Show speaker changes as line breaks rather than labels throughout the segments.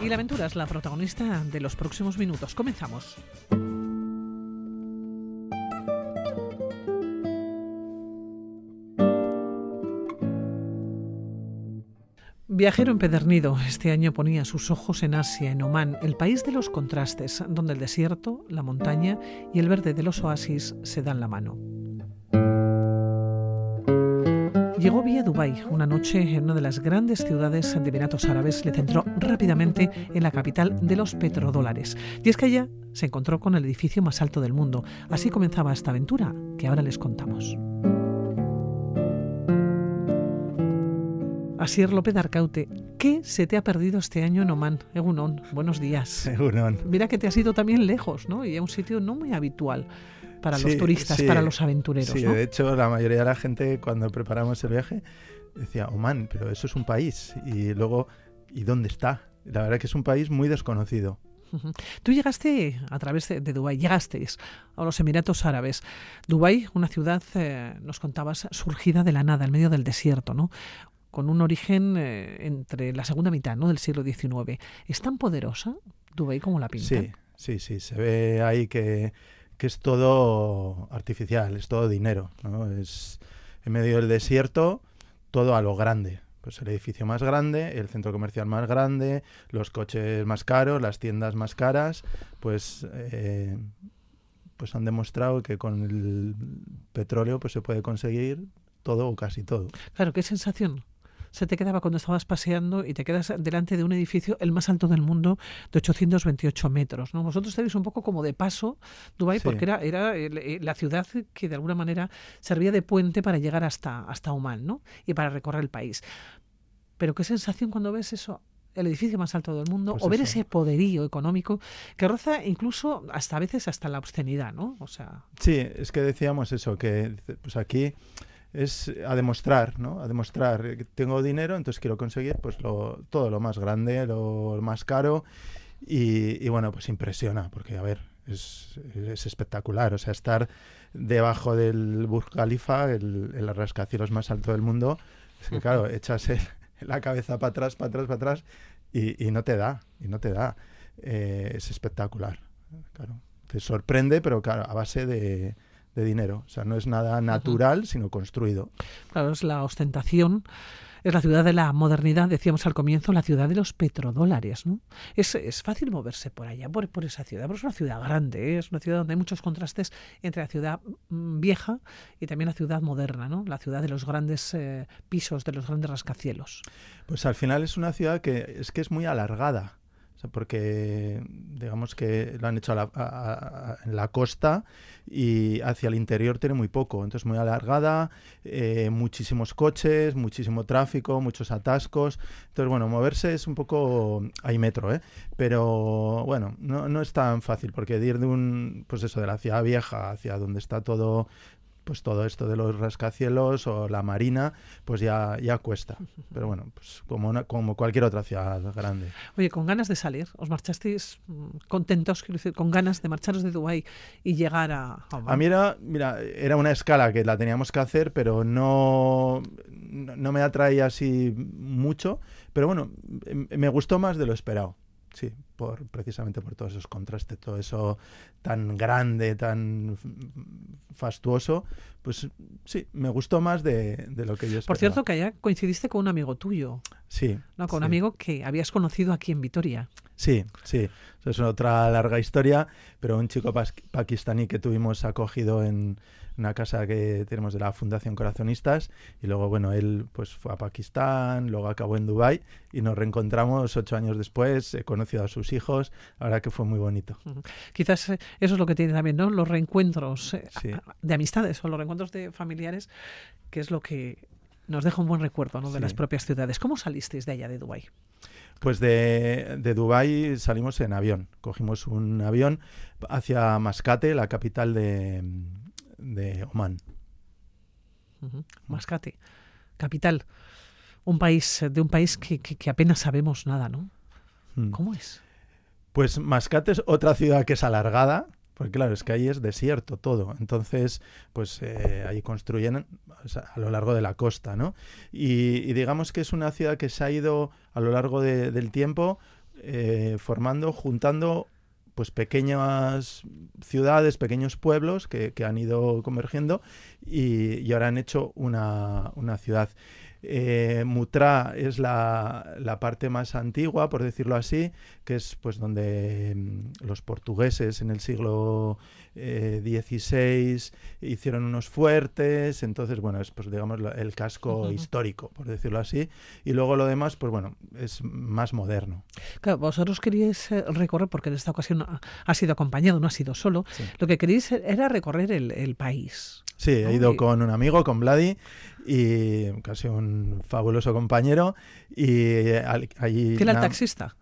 Y la aventura es la protagonista de los próximos minutos. Comenzamos. Viajero empedernido, este año ponía sus ojos en Asia, en Omán, el país de los contrastes, donde el desierto, la montaña y el verde de los oasis se dan la mano. Llegó vía Dubái una noche en una de las grandes ciudades de Emiratos Árabes. Le centró rápidamente en la capital de los petrodólares. Y es que allá se encontró con el edificio más alto del mundo. Así comenzaba esta aventura que ahora les contamos. Asier López Arcaute, ¿qué se te ha perdido este año en Oman? Egunon, buenos días.
Egunon.
Mira que te has ido también lejos, ¿no? Y a un sitio no muy habitual para los turistas, para los aventureros.
Sí, de hecho, la mayoría de la gente cuando preparamos el viaje decía, Oman, pero eso es un país. Y luego, ¿y dónde está? La verdad que es un país muy desconocido.
Tú llegaste a través de, Dubái, llegasteis a los Emiratos Árabes. Dubái, una ciudad, eh, nos contabas, surgida de la nada, en medio del desierto, ¿no? con un origen eh, entre la segunda mitad ¿no? del siglo XIX. ¿Es tan poderosa Dubái como la pinta?
Sí, sí, sí. Se ve ahí que, es todo artificial, es todo dinero. ¿no? Es en medio del desierto, todo a lo grande. Pues el edificio más grande, el centro comercial más grande, los coches más caros, las tiendas más caras, pues, eh, pues han demostrado que con el petróleo pues se puede conseguir todo o casi todo.
Claro, qué sensación se te quedaba cuando estabas paseando y te quedas delante de un edificio el más alto del mundo de 828 metros. ¿no? Vosotros estáis un poco como de paso, Dubái, porque era, era eh, la ciudad que de alguna manera servía de puente para llegar hasta, hasta Oman ¿no? y para recorrer el país. Pero qué sensación cuando ves eso el edificio más alto del mundo, pues o ver ese poderío económico que roza incluso hasta a veces hasta la obscenidad, ¿no? O sea.
Sí, es que decíamos eso, que pues aquí es a demostrar, ¿no? A demostrar que tengo dinero, entonces quiero conseguir pues lo, todo lo más grande, lo más caro y, bueno, pues impresiona, porque a ver, es, es, espectacular, o sea, estar debajo del Burj Khalifa, el, el rascacielos más alto del mundo, es que claro, echas la cabeza para atrás, para atrás, para atrás y, y, no te da, y no te da. Eh, es espectacular, claro. Te sorprende, pero claro, a base de, de dinero. O sea, no es nada natural, sino construido.
Claro, es la ostentación. Es la ciudad de la modernidad, decíamos al comienzo, la ciudad de los petrodólares. ¿no? Es, es fácil moverse por allá, por, por esa ciudad, pero es una ciudad grande, ¿eh? es una ciudad donde hay muchos contrastes entre la ciudad mm, vieja y también la ciudad moderna, ¿no? la ciudad de los grandes eh, pisos, de los grandes rascacielos.
Pues al final es una ciudad que es que es muy alargada porque digamos que lo han hecho en la costa y hacia el interior tiene muy poco, entonces muy alargada, eh, muchísimos coches, muchísimo tráfico, muchos atascos. Entonces, bueno, moverse es un poco... hay metro, ¿eh? Pero bueno, no, no es tan fácil porque ir de un, pues eso, de la ciudad vieja hacia donde está todo pues todo esto de los rascacielos o la marina, pues ya, ya cuesta. Pero bueno, pues como, como cualquier otra ciudad grande.
Oye, con ganas de salir, ¿os marchasteis mm, contentos, quiero decir, con ganas de marcharos de Dubái y llegar a...
A, mí era, mira, era una escala que la teníamos que hacer, pero no, no me atraía así mucho. Pero bueno, me gustó más de lo esperado sí, por, precisamente por todos esos contrastes, todo eso tan grande, tan fastuoso, pues sí, me gustó más de, lo que yo esperaba.
Por cierto, que allá coincidiste con un amigo tuyo.
Sí.
¿no? Con un amigo que habías conocido aquí en Vitoria.
Sí, sí. Eso es otra larga historia, pero un chico pakistaní que tuvimos acogido en, una casa que tenemos de la Fundación Corazonistas y luego, bueno, él pues fue a Pakistán, luego acabó en Dubai y nos reencontramos ocho años después, he conocido a sus hijos, ahora que fue muy bonito.
Quizás eh, eso es lo que tiene también, ¿no? Los reencuentros eh, de amistades o los reencuentros de familiares, que es lo que nos deja un buen recuerdo ¿no? de las propias ciudades. ¿Cómo salisteis de allá de Dubái?
Pues de, de Dubái salimos en avión. Cogimos un avión hacia Mascate, la capital de, de Oman.
Mascate, capital. Un país, de un país que, apenas sabemos nada, ¿no? Hmm. ¿Cómo es?
Pues Mascate es otra ciudad que es alargada, porque claro, es que ahí es desierto todo. Entonces, pues eh, ahí construyen a lo largo de la costa, ¿no? Y, digamos que es una ciudad que se ha ido a lo largo del tiempo eh, formando, juntando pues pequeñas ciudades, pequeños pueblos que, que han ido convergiendo y, y, ahora han hecho una, una ciudad. Eh, Mutra es la, la, parte más antigua, por decirlo así, que es pues donde mm, los portugueses en el siglo XVI eh, hicieron unos fuertes, entonces bueno, es pues digamos el casco uh -huh. histórico, por decirlo así, y luego lo demás, pues bueno, es más moderno.
Claro, vosotros queríais eh, recorrer, porque en esta ocasión ha sido acompañado, no ha sido solo, sí. lo que queríais era recorrer el, el país.
Sí, he ido con un amigo, con Vladi, y casi un fabuloso compañero. Y allí.
¿Que era el taxista?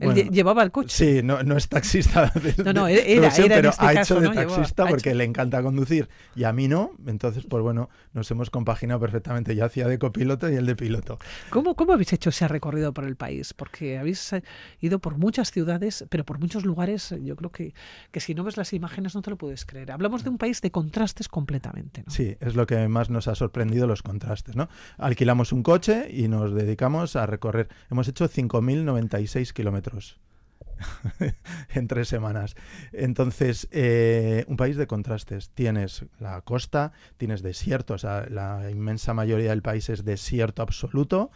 Él llevaba el coche.
Sí, no, no es taxista. De,
no, no, era,
no sé,
era
pero
este
ha
caso,
hecho de
¿no?
taxista porque
hecho-
le encanta conducir y a mí no. Entonces, pues bueno, nos hemos compaginado perfectamente. Yo hacía de copiloto y él de piloto.
¿Cómo, ¿Cómo habéis hecho ese recorrido por el país? Porque habéis eh, ido por muchas ciudades, pero por muchos lugares, eh, yo creo que, que si no ves las imágenes no te lo puedes creer. Hablamos de un país de contrastes completamente. ¿no?
Sí, es lo que más nos ha sorprendido los contrastes, ¿no? Alquilamos un coche y nos dedicamos a recorrer. Hemos hecho 5.096 kilómetros en tres semanas. Entonces, eh, un país de contrastes. Tienes la costa, tienes desierto, o sea, la inmensa mayoría del país es desierto absoluto,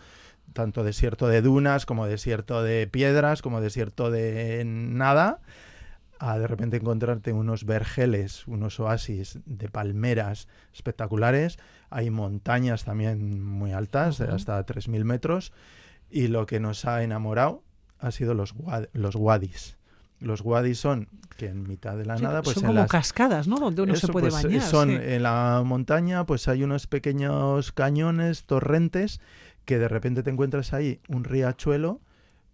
tanto desierto de dunas como desierto de piedras, como desierto de nada. A de repente encontrarte unos vergeles, unos oasis de palmeras espectaculares. Hay montañas también muy altas, de
Ujú.
hasta 3.000 metros. Y lo que nos ha enamorado ha sido los, los wadis. Los wadis son que en mitad de la
Sí,
nada, pues
son
en
como
las,
cascadas, ¿no? Donde uno se puede
pues,
bañar.
Son
sí.
en la montaña, pues hay unos pequeños cañones, torrentes, que de repente te encuentras ahí un riachuelo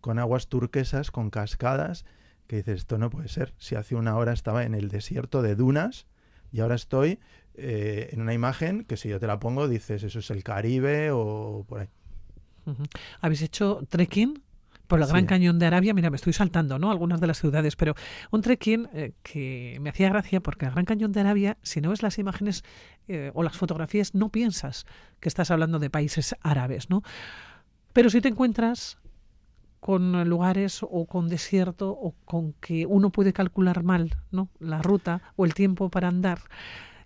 con aguas turquesas, con cascadas, que dices, esto no puede ser. Si hace una hora estaba en el desierto de dunas y ahora estoy eh, en una imagen que si yo te la pongo dices, eso es el Caribe o por ahí.
¿Habéis hecho trekking? Por el Gran
Sí.
Cañón de Arabia, mira, me estoy saltando, ¿no? Algunas de las ciudades, pero un trekking eh, que me hacía gracia porque el Gran Cañón de Arabia, si no ves las imágenes eh, o las fotografías, no piensas que estás hablando de países árabes, ¿no? Pero si te encuentras con lugares o con desierto o con que uno puede calcular mal, ¿no? La ruta o el tiempo para andar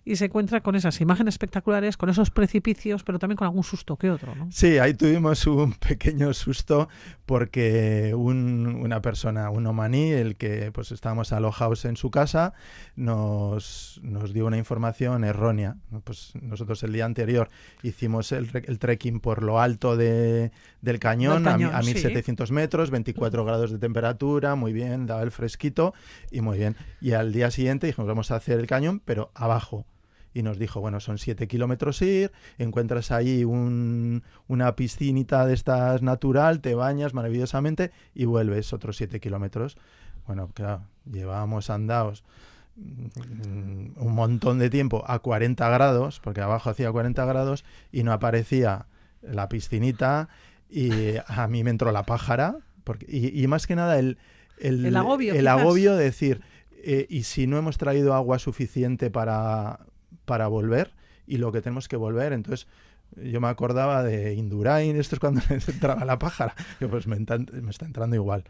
y se encuentra con esas imágenes espectaculares, con esos precipicios, pero también con algún susto que otro, ¿no?
Sí, ahí tuvimos un pequeño susto porque un- una persona, un omaní, el que pues estábamos alojados en su casa, nos, nos dio una información errónea. Pues nosotros el día anterior hicimos el, el trekking por lo alto de- del cañón, a a,
sí.
1700 metros, 24 grados de temperatura, muy bien, daba el fresquito y muy bien. Y al día siguiente dijimos, vamos a hacer el cañón, pero abajo y nos dijo, bueno, son 7 kilómetros ir, encuentras ahí un- una piscinita de estas natural, te bañas maravillosamente y vuelves otros 7 kilómetros. Bueno, claro, llevábamos andados mm, un montón de tiempo a 40 grados, porque abajo hacía 40 grados y no aparecía la piscinita y a mí me entró la pájara, porque, y, y más que nada el, el,
El agobio,
el agobio de decir, eh, y si no hemos traído agua suficiente para, para volver y lo que tenemos que volver, entonces yo me acordaba de Indurain, esto es cuando entraba la pájara, que pues me está entrando igual.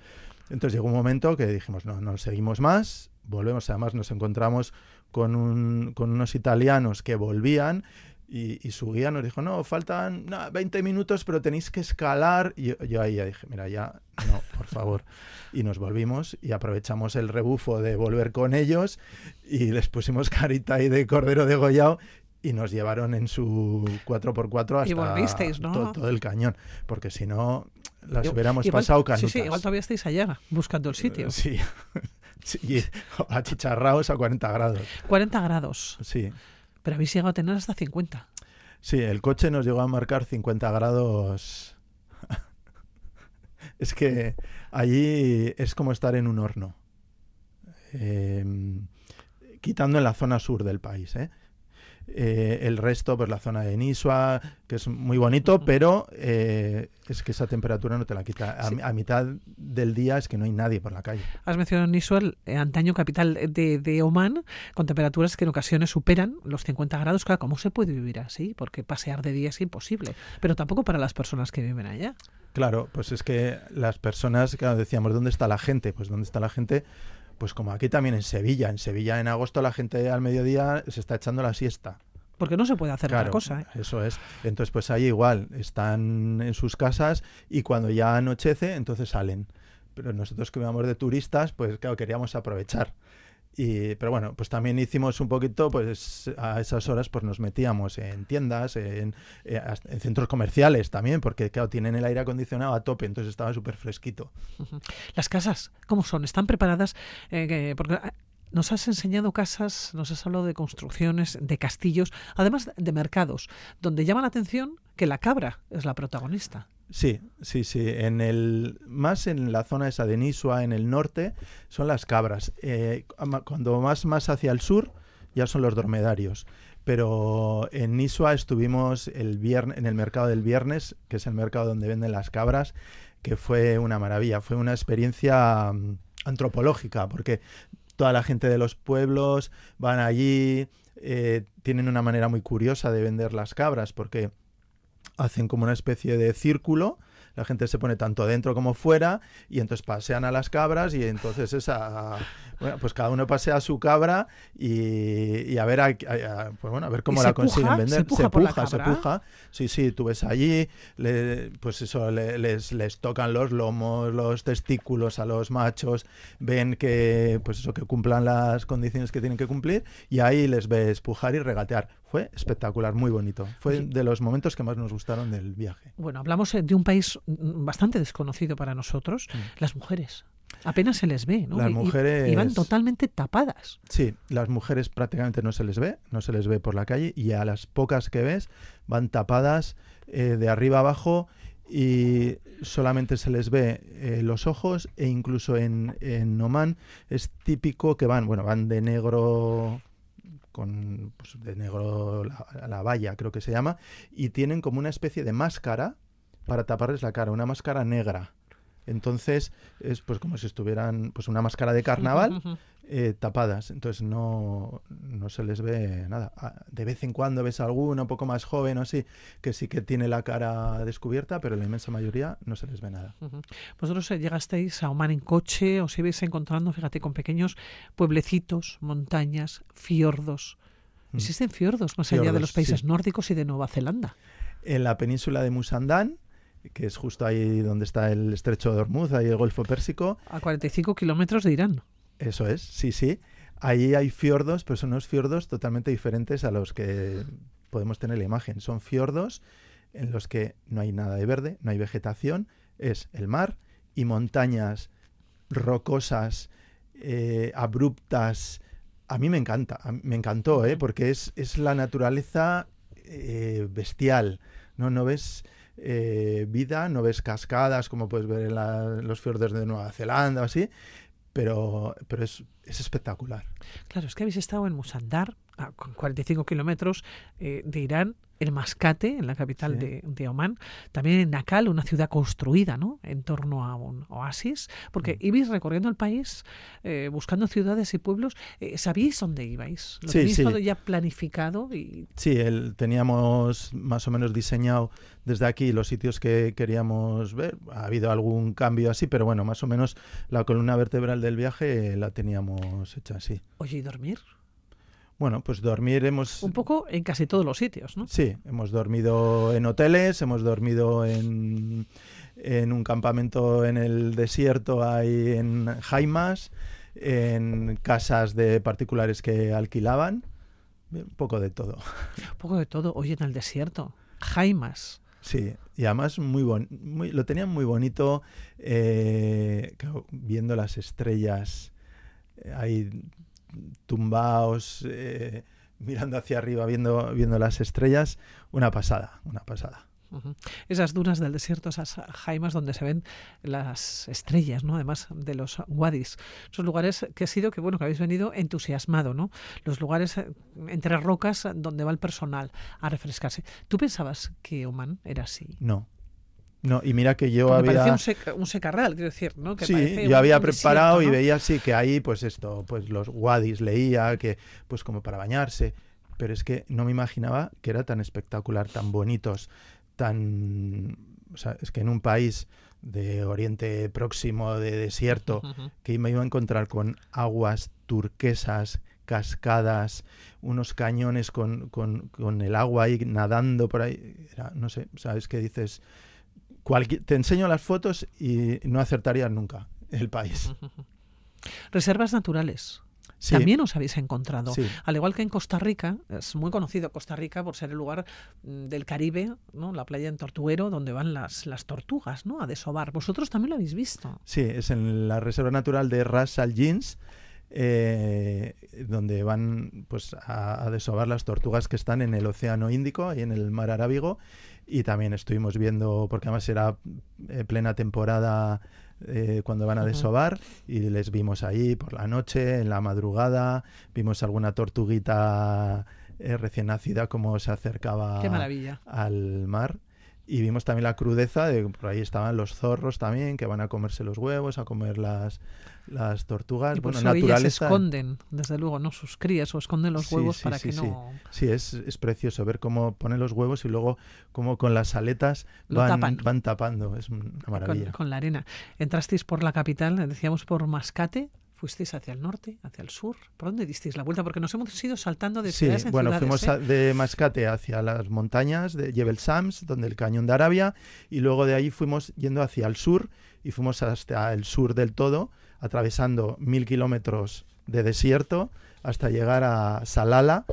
Entonces llegó un momento que dijimos, no, no seguimos más, volvemos, además nos encontramos con, un- con unos italianos que volvían y, y su guía nos dijo, no, faltan no, 20 minutos, pero tenéis que escalar. Y yo, yo ahí ya dije, mira, ya, no, por favor. Y nos volvimos y aprovechamos el rebufo de volver con ellos y les pusimos carita ahí de cordero degollado y nos llevaron en su 4x4 hasta
Y volvisteis, ¿no?
to- todo el cañón, porque si no las hubiéramos
igual-
pasado canutas.
Sí, sí, igual todavía estáis allá buscando el sitio.
Sí, sí, achicharrados a 40 grados.
40 grados,
Sí,
pero habéis llegado a tener hasta 50.
sí, el coche nos llegó a marcar 50 grados. es que allí es como estar en un horno. Eh, quitando en la zona sur del país, ¿eh? Eh, el resto, pues la zona de Nisua, que es muy bonito, pero eh, es que esa temperatura no te la quita. A,
Sí.
a mitad del día es que no hay nadie por la calle.
Has mencionado Nisuel, eh, antaño capital de, de Oman, con temperaturas que en ocasiones superan los 50 grados. Claro, ¿cómo se puede vivir así? Porque pasear de día es imposible, pero tampoco para las personas que viven allá.
Claro, pues es que las personas, claro, decíamos, ¿dónde está la gente? Pues ¿dónde está la gente? Pues como aquí también en Sevilla. En Sevilla en agosto la gente al mediodía se está echando la siesta.
Porque no se puede hacer
Claro,
otra cosa. ¿eh?
Eso es. Entonces, pues ahí igual, están en sus casas y cuando ya anochece, entonces salen. Pero nosotros que íbamos de turistas, pues claro, queríamos aprovechar. Y, pero bueno, pues también hicimos un poquito, pues a esas horas pues nos metíamos en tiendas, en, eh, centros comerciales también, porque claro, tienen el aire acondicionado a tope, entonces estaba súper fresquito.
Las casas, ¿cómo son? ¿Están preparadas? Eh, que- porque ah, nos has enseñado casas, nos has hablado de construcciones, de castillos, además de mercados, donde llama la atención que la cabra es la protagonista.
Sí, sí, sí. En el, más en la zona esa de Nisua, en el norte, son las cabras. Eh, cuando más, más hacia el sur, ya son los dormedarios. Pero en Nisua estuvimos el viernes, en el mercado del viernes, que es el mercado donde venden las cabras, que fue una maravilla. Fue una experiencia mm, antropológica, porque toda la gente de los pueblos van allí, eh, tienen una manera muy curiosa de vender las cabras, porque hacen como una especie de círculo, la gente se pone tanto dentro como fuera y entonces pasean a las cabras y entonces esa bueno, pues cada uno pasea a su cabra y, y a ver a, pues bueno, a ver cómo
¿Y
la
se puja?
consiguen vender.
¿Se puja por la
se puja. Sí, sí, tú ves allí, le- pues eso, le- les, les tocan los lomos, los testículos a los machos, ven que pues eso que cumplan las condiciones que tienen que cumplir y ahí les ves pujar y regatear. Fue espectacular, muy bonito. Fue de los momentos que más nos gustaron del viaje.
Bueno, hablamos eh, de un país mm, bastante desconocido para nosotros, las mujeres. Apenas se les ve, ¿no?
Las mujeres-
Y van totalmente tapadas.
Sí, las mujeres prácticamente no se les ve, no se les ve por la calle y a las pocas que ves van tapadas eh, de arriba abajo y solamente se les ve eh, los ojos e incluso en, en Oman es típico que van, bueno, van de negro con pues, de negro la, la valla creo que se llama y tienen como una especie de máscara para taparles la cara, una máscara negra. Entonces es pues como si estuvieran pues una máscara de carnaval eh, tapadas, entonces no, no se les ve nada. Ah, De vez en cuando ves alguno un poco más joven o así, que sí que tiene la cara descubierta, pero la inmensa mayoría no se les ve nada.
Vosotros eh, llegasteis a Oman en coche, os ibais encontrando, fíjate, con pequeños pueblecitos, montañas, fiordos.
Mm.
Existen fiordos más allá de
Fiordos,
los países
sí.
nórdicos y de Nueva Zelanda.
En la península de Musandán, que es justo ahí donde está el estrecho de Hormuz, ahí el Golfo Pérsico,
A 45 kilómetros de Irán.
eso es, sí, sí. Ahí hay fiordos, pero son unos fiordos totalmente diferentes a los que podemos tener la imagen. Son fiordos en los que no hay nada de verde, no hay vegetación, es el mar y montañas rocosas, eh, abruptas. A mí me encanta, mí me encantó, ¿eh? Porque es, es la naturaleza eh, bestial. No, no ves eh, vida, no ves cascadas como puedes ver en la- los fiordos de Nueva Zelanda o así, pero, pero es, es espectacular.
Claro, es que habéis estado en Musandar, a con 45 kilómetros eh, de Irán, en Mascate, en la capital
Sí.
de, de Omán, también en Nakal, una ciudad construida ¿no? en torno a un oasis, porque
Mm.
ibais recorriendo el país eh, buscando ciudades y pueblos. Eh, ¿Sabíais dónde ibais? ¿Lo
Sí,
teníais
sí.
todo ya planificado? Y...
Sí, el, teníamos más o menos diseñado desde aquí los sitios que queríamos ver. Ha habido algún cambio así, pero bueno, más o menos la columna vertebral del viaje la teníamos hecha así.
Oye, ¿y dormir?
Bueno, pues dormir hemos...
Un poco en casi todos los sitios, ¿no?
Sí, hemos dormido en hoteles, hemos dormido en, en un campamento en el desierto, ahí en Jaimas, en casas de particulares que alquilaban, un poco de todo.
Un poco de todo. Oye, en el desierto. Jaimas.
Sí, y además muy bon muy, lo tenían muy bonito, eh, viendo las estrellas eh, ahí tumbados, eh, mirando hacia arriba, viendo, viendo las estrellas, una pasada, una pasada.
Esas dunas del desierto, esas jaimas donde se ven las estrellas, ¿no? Además de los wadis. Esos lugares que ha sido que bueno que habéis venido entusiasmado, ¿no? Los lugares eh, entre rocas donde va el personal a refrescarse. ¿Tú pensabas que Oman era así?
No, no, y mira que yo
Porque
había...
parecía un, seca- un secarral, quiero decir, ¿no? Que
Sí, yo
un-
había
un
preparado
desierto,
y veía así que ahí, pues esto, pues los wadis leía, que pues como para bañarse, pero es que no me imaginaba que era tan espectacular, tan bonitos, tan o sea, es que en un país de Oriente Próximo, de desierto, que me iba a encontrar con aguas turquesas, cascadas, unos cañones con, con, con el agua ahí nadando por ahí. Era, no sé, sabes que dices, te enseño las fotos y no acertarías nunca el país.
Reservas naturales. También os habéis encontrado. Al igual que en Costa Rica, es muy conocido Costa Rica por ser el lugar mm, del Caribe, ¿no? la playa en Tortuguero, donde van las, las tortugas ¿no? a desovar. Vosotros también lo habéis visto.
Sí, es en la Reserva Natural de Ras Al Jeans. Eh, donde van pues a, a, desovar las tortugas que están en el Océano Índico, y en el Mar Arábigo, y también estuvimos viendo, porque además era eh, plena temporada eh, cuando van a desovar y les vimos ahí por la noche, en la madrugada, vimos alguna tortuguita eh, recién nacida como se acercaba al mar. Y vimos también la crudeza de por ahí estaban los zorros también, que van a comerse los huevos, a comer las, las tortugas.
Y bueno, naturales esconden, desde luego, ¿no? Sus crías o esconden los huevos para que no.
Sí, es, es, precioso ver cómo ponen los huevos y luego cómo con las aletas van, van tapando. Es una maravilla.
Con, con, la arena. Entrasteis por la capital, decíamos por Mascate, ¿Fuisteis hacia el norte, hacia el sur? ¿Por dónde disteis la vuelta? Porque nos hemos ido saltando de ciudades
sí, bueno, fuimos
¿eh?
de Mascate hacia las montañas de Jebel Sams, donde el cañón de Arabia, y luego de ahí fuimos yendo hacia el sur y fuimos hasta el sur del todo, atravesando mil kilómetros de desierto hasta llegar a Salala,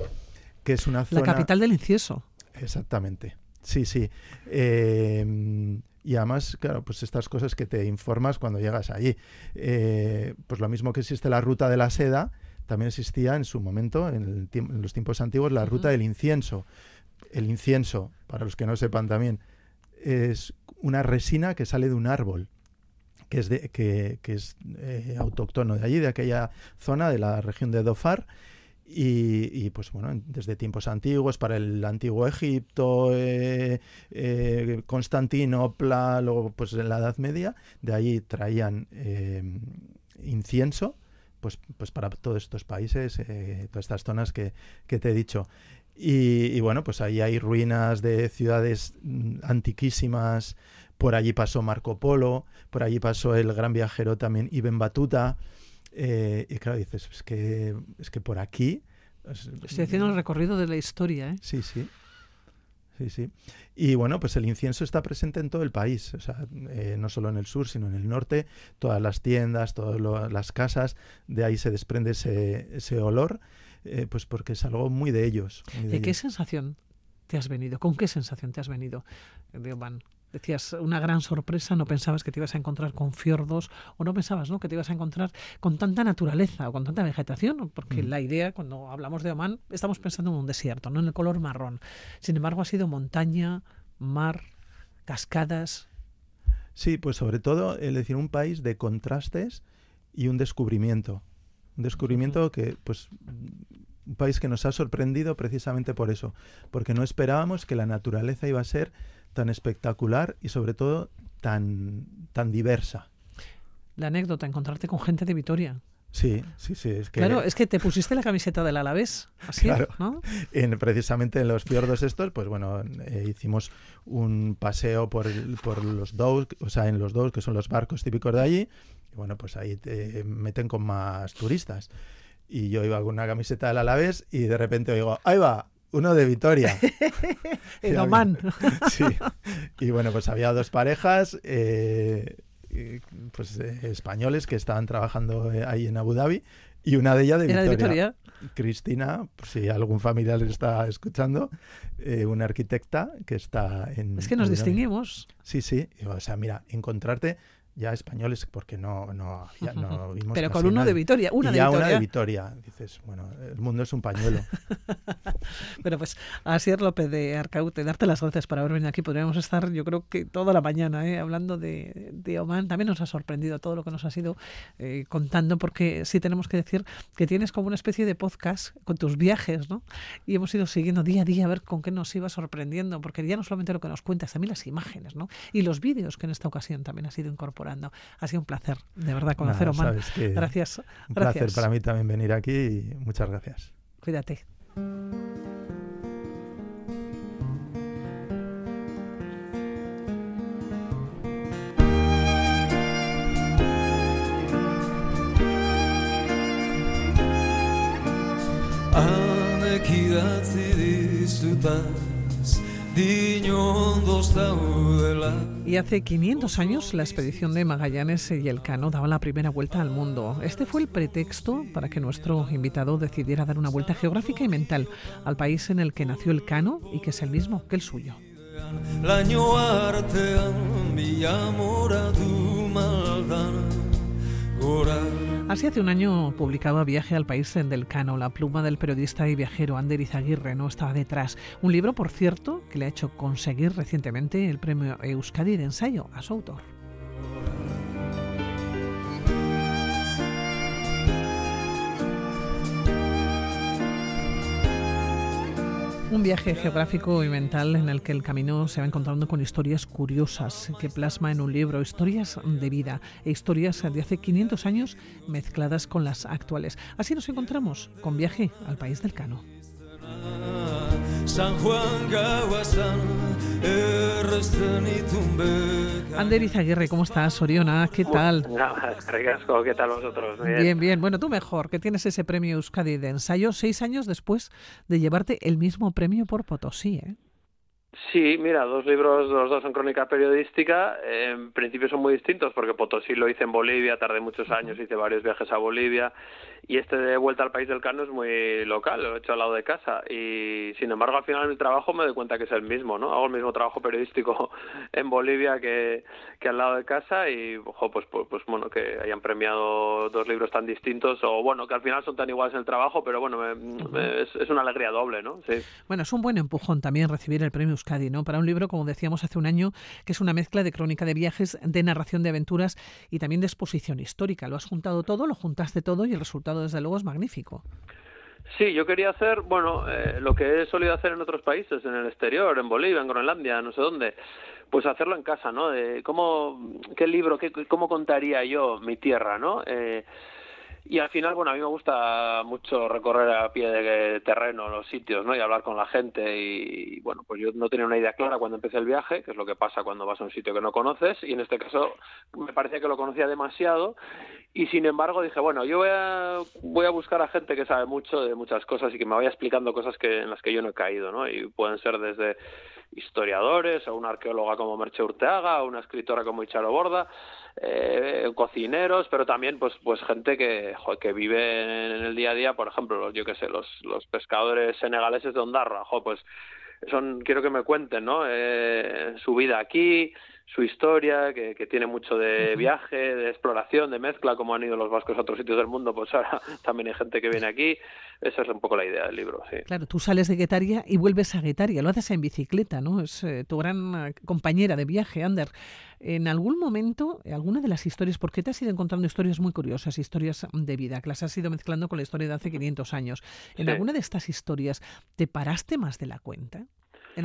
que es una zona...
La capital del incienso.
Exactamente. Sí, sí. Eh, y además, claro, pues estas cosas que te informas cuando llegas allí. Eh, pues lo mismo que existe la ruta de la seda, también existía en su momento, en, los tiempos antiguos, la ruta del incienso. El incienso, para los que no sepan también, es una resina que sale de un árbol que es, de, que, es eh, autóctono de allí, de aquella zona de la región de Dofar, y, pues bueno, desde tiempos antiguos, para el antiguo Egipto, eh, eh, Constantinopla, luego pues en la Edad Media, de allí traían incienso, pues, pues para todos estos países, todas estas zonas que, te he dicho. Y, bueno, pues ahí hay ruinas de ciudades mm, antiquísimas, por allí pasó Marco Polo, por allí pasó el gran viajero también Ibn Batuta, eh, y claro, dices, es que, es que por aquí...
Estoy haciendo el recorrido de la historia, ¿eh?
Sí, sí. Sí, sí. Y bueno, pues el incienso está presente en todo el país, o sea, eh, no solo en el sur, sino en el norte, todas las tiendas, todas las casas, de ahí se desprende ese, ese olor, eh, pues porque es algo muy de ellos.
¿De qué sensación te has venido? ¿Con qué sensación te has venido de Oman? Decías una gran sorpresa, no pensabas que te ibas a encontrar con fiordos o no pensabas ¿no? que te ibas a encontrar con tanta naturaleza o con tanta vegetación, porque mm. la idea cuando hablamos de Oman estamos pensando en un desierto, no en el color marrón. Sin embargo ha sido montaña, mar, cascadas.
Sí, pues sobre todo es decir un país de contrastes y un descubrimiento. Un descubrimiento que pues un país que nos ha sorprendido precisamente por eso, porque no esperábamos que la naturaleza iba a ser tan espectacular y sobre todo tan, tan diversa.
La anécdota, encontrarte con gente de Vitoria.
Sí, sí, sí. Es que...
Claro, es que te pusiste la camiseta del Alavés, así, claro. ¿no?
En, precisamente en los fiordos estos, pues bueno, eh, hicimos un paseo por, por los dos, o sea, en los dos, que son los barcos típicos de allí, y bueno, pues ahí te meten con más turistas. Y yo iba con una camiseta del Alavés y de repente oigo, ahí va, uno de Vitoria.
en Oman.
sí. Y bueno, pues había dos parejas, eh, pues eh, españoles que estaban trabajando eh, ahí en Abu Dhabi y una de ellas de Vitoria. de Vitoria? Cristina, si algún familiar está escuchando, una arquitecta que está en...
Es que nos distinguimos.
Sí, sí. O sea, mira, encontrarte ya españoles, porque no, no, ya no vimos.
Pero con uno de Vitoria, una
y
de
ya
Vitoria.
una de Vitoria. Dices, bueno, el mundo es un pañuelo.
bueno, pues Asier López de Arcaute, darte las gracias por haber venido aquí. Podríamos estar, yo creo que toda la mañana, ¿eh? hablando de, de, Oman. También nos ha sorprendido todo lo que nos has ido eh, contando, porque sí tenemos que decir que tienes como una especie de podcast con tus viajes, ¿no? Y hemos ido siguiendo día a día a ver con qué nos iba sorprendiendo, porque ya no solamente lo que nos cuentas, también las imágenes, ¿no? Y los vídeos que en esta ocasión también has ido incorporando ha sido un placer, de verdad, conoceros más. Gracias.
Un placer para mí también venir aquí y muchas gracias.
Cuídate. Anek idatzi dizutaz. Y hace 500 años la expedición de Magallanes y el Cano daban la primera vuelta al mundo. Este fue el pretexto para que nuestro invitado decidiera dar una vuelta geográfica y mental al país en el que nació el Cano y que es el mismo que el suyo. Así hace un año publicaba Viaje al País en del Cano, la pluma del periodista y viajero Ander Izaguirre no estaba detrás. Un libro, por cierto, que le ha hecho conseguir recientemente el premio Euskadi de ensayo a su autor. Un viaje geográfico y mental en el que el camino se va encontrando con historias curiosas que plasma en un libro, historias de vida e historias de hace 500 años mezcladas con las actuales. Así nos encontramos con Viaje al País del Cano. San Juan Ander Izaguirre, ¿cómo estás? Oriona, ¿qué tal?
¿qué tal vosotros?
Bien. bien, Bueno, tú mejor, que tienes ese premio Euskadi de ensayo seis años después de llevarte el mismo premio por Potosí, ¿eh?
Sí, mira, dos libros, los dos son crónica periodística. En principio son muy distintos porque Potosí lo hice en Bolivia, tardé muchos años, hice varios viajes a Bolivia y este de vuelta al país del Cano es muy local, lo he hecho al lado de casa y sin embargo al final mi trabajo me doy cuenta que es el mismo, ¿no? Hago el mismo trabajo periodístico en Bolivia que, que al lado de casa y ojo, pues, pues, pues bueno, que hayan premiado dos libros tan distintos o bueno, que al final son tan iguales en el trabajo, pero bueno, es, es, una alegría doble, ¿no? Sí.
Bueno, es un buen empujón también recibir el premio Para un libro, como decíamos hace un año, que es una mezcla de crónica de viajes, de narración de aventuras y también de exposición histórica. Lo has juntado todo, lo juntaste todo y el resultado desde luego, es magnífico.
Sí, yo quería hacer, bueno, eh, lo que he solido hacer en otros países, en el exterior, en Bolivia, en Groenlandia, no sé dónde, pues hacerlo en casa, ¿no? De cómo, qué libro, qué, cómo contaría yo mi tierra, ¿no? Eh, y al final, bueno, a mí me gusta mucho recorrer a pie de terreno los sitios, ¿no? Y hablar con la gente. Y, bueno, pues yo no tenía una idea clara cuando empecé el viaje, que es lo que pasa cuando vas a un sitio que no conoces. Y en este caso me parecía que lo conocía demasiado. Y sin embargo dije, bueno, yo voy a, voy a buscar a gente que sabe mucho de muchas cosas y que me vaya explicando cosas que, en las que yo no he caído, ¿no? Y pueden ser desde historiadores, o una arqueóloga como Merche Urteaga, o una escritora como Icharo Borda, eh, cocineros, pero también pues pues gente que, que vive en el día a día, por ejemplo, yo qué sé, los, los pescadores senegaleses de Ondarra, pues son quiero que me cuenten, ¿no? Eh, su vida aquí, su historia, que, que tiene mucho de viaje, de exploración, de mezcla, como han ido los vascos a otros sitios del mundo, pues ahora también hay gente que viene aquí. Esa es un poco la idea del libro, sí.
Claro, tú sales de Guetaria y vuelves a Guetaria, lo haces en bicicleta, ¿no? Es eh, tu gran eh, compañera de viaje, Ander. En algún momento, alguna de las historias, porque te has ido encontrando historias muy curiosas, historias de vida, que las has ido mezclando con la historia de hace 500 años. ¿En alguna de estas historias te paraste más de la cuenta?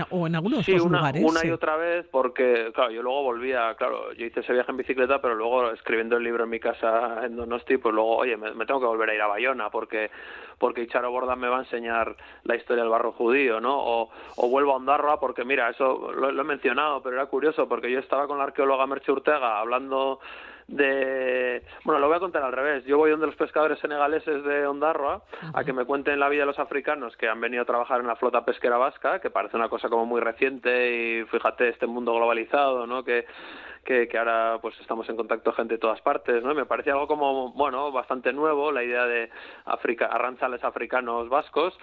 O en algunos
sí,
una,
lugares. Una y otra vez, porque, claro, yo luego volvía, claro, yo hice ese viaje en bicicleta, pero luego escribiendo el libro en mi casa en Donosti, pues luego, oye, me, tengo que volver a ir a Bayona, porque porque Icharo Borda me va a enseñar la historia del barro judío, ¿no? O, o vuelvo a Ondarroa, porque mira, eso lo, lo, he mencionado, pero era curioso, porque yo estaba con la arqueóloga Merche Urtega hablando de... Bueno, lo voy a contar al revés. Yo voy donde los pescadores senegaleses de Ondarroa a que me cuenten la vida de los africanos que han venido a trabajar en la flota pesquera vasca, que parece una cosa como muy reciente y fíjate este mundo globalizado, ¿no? Que, que, que ahora pues estamos en contacto gente de todas partes, ¿no? me parece algo como, bueno, bastante nuevo la idea de África, arranzales africanos vascos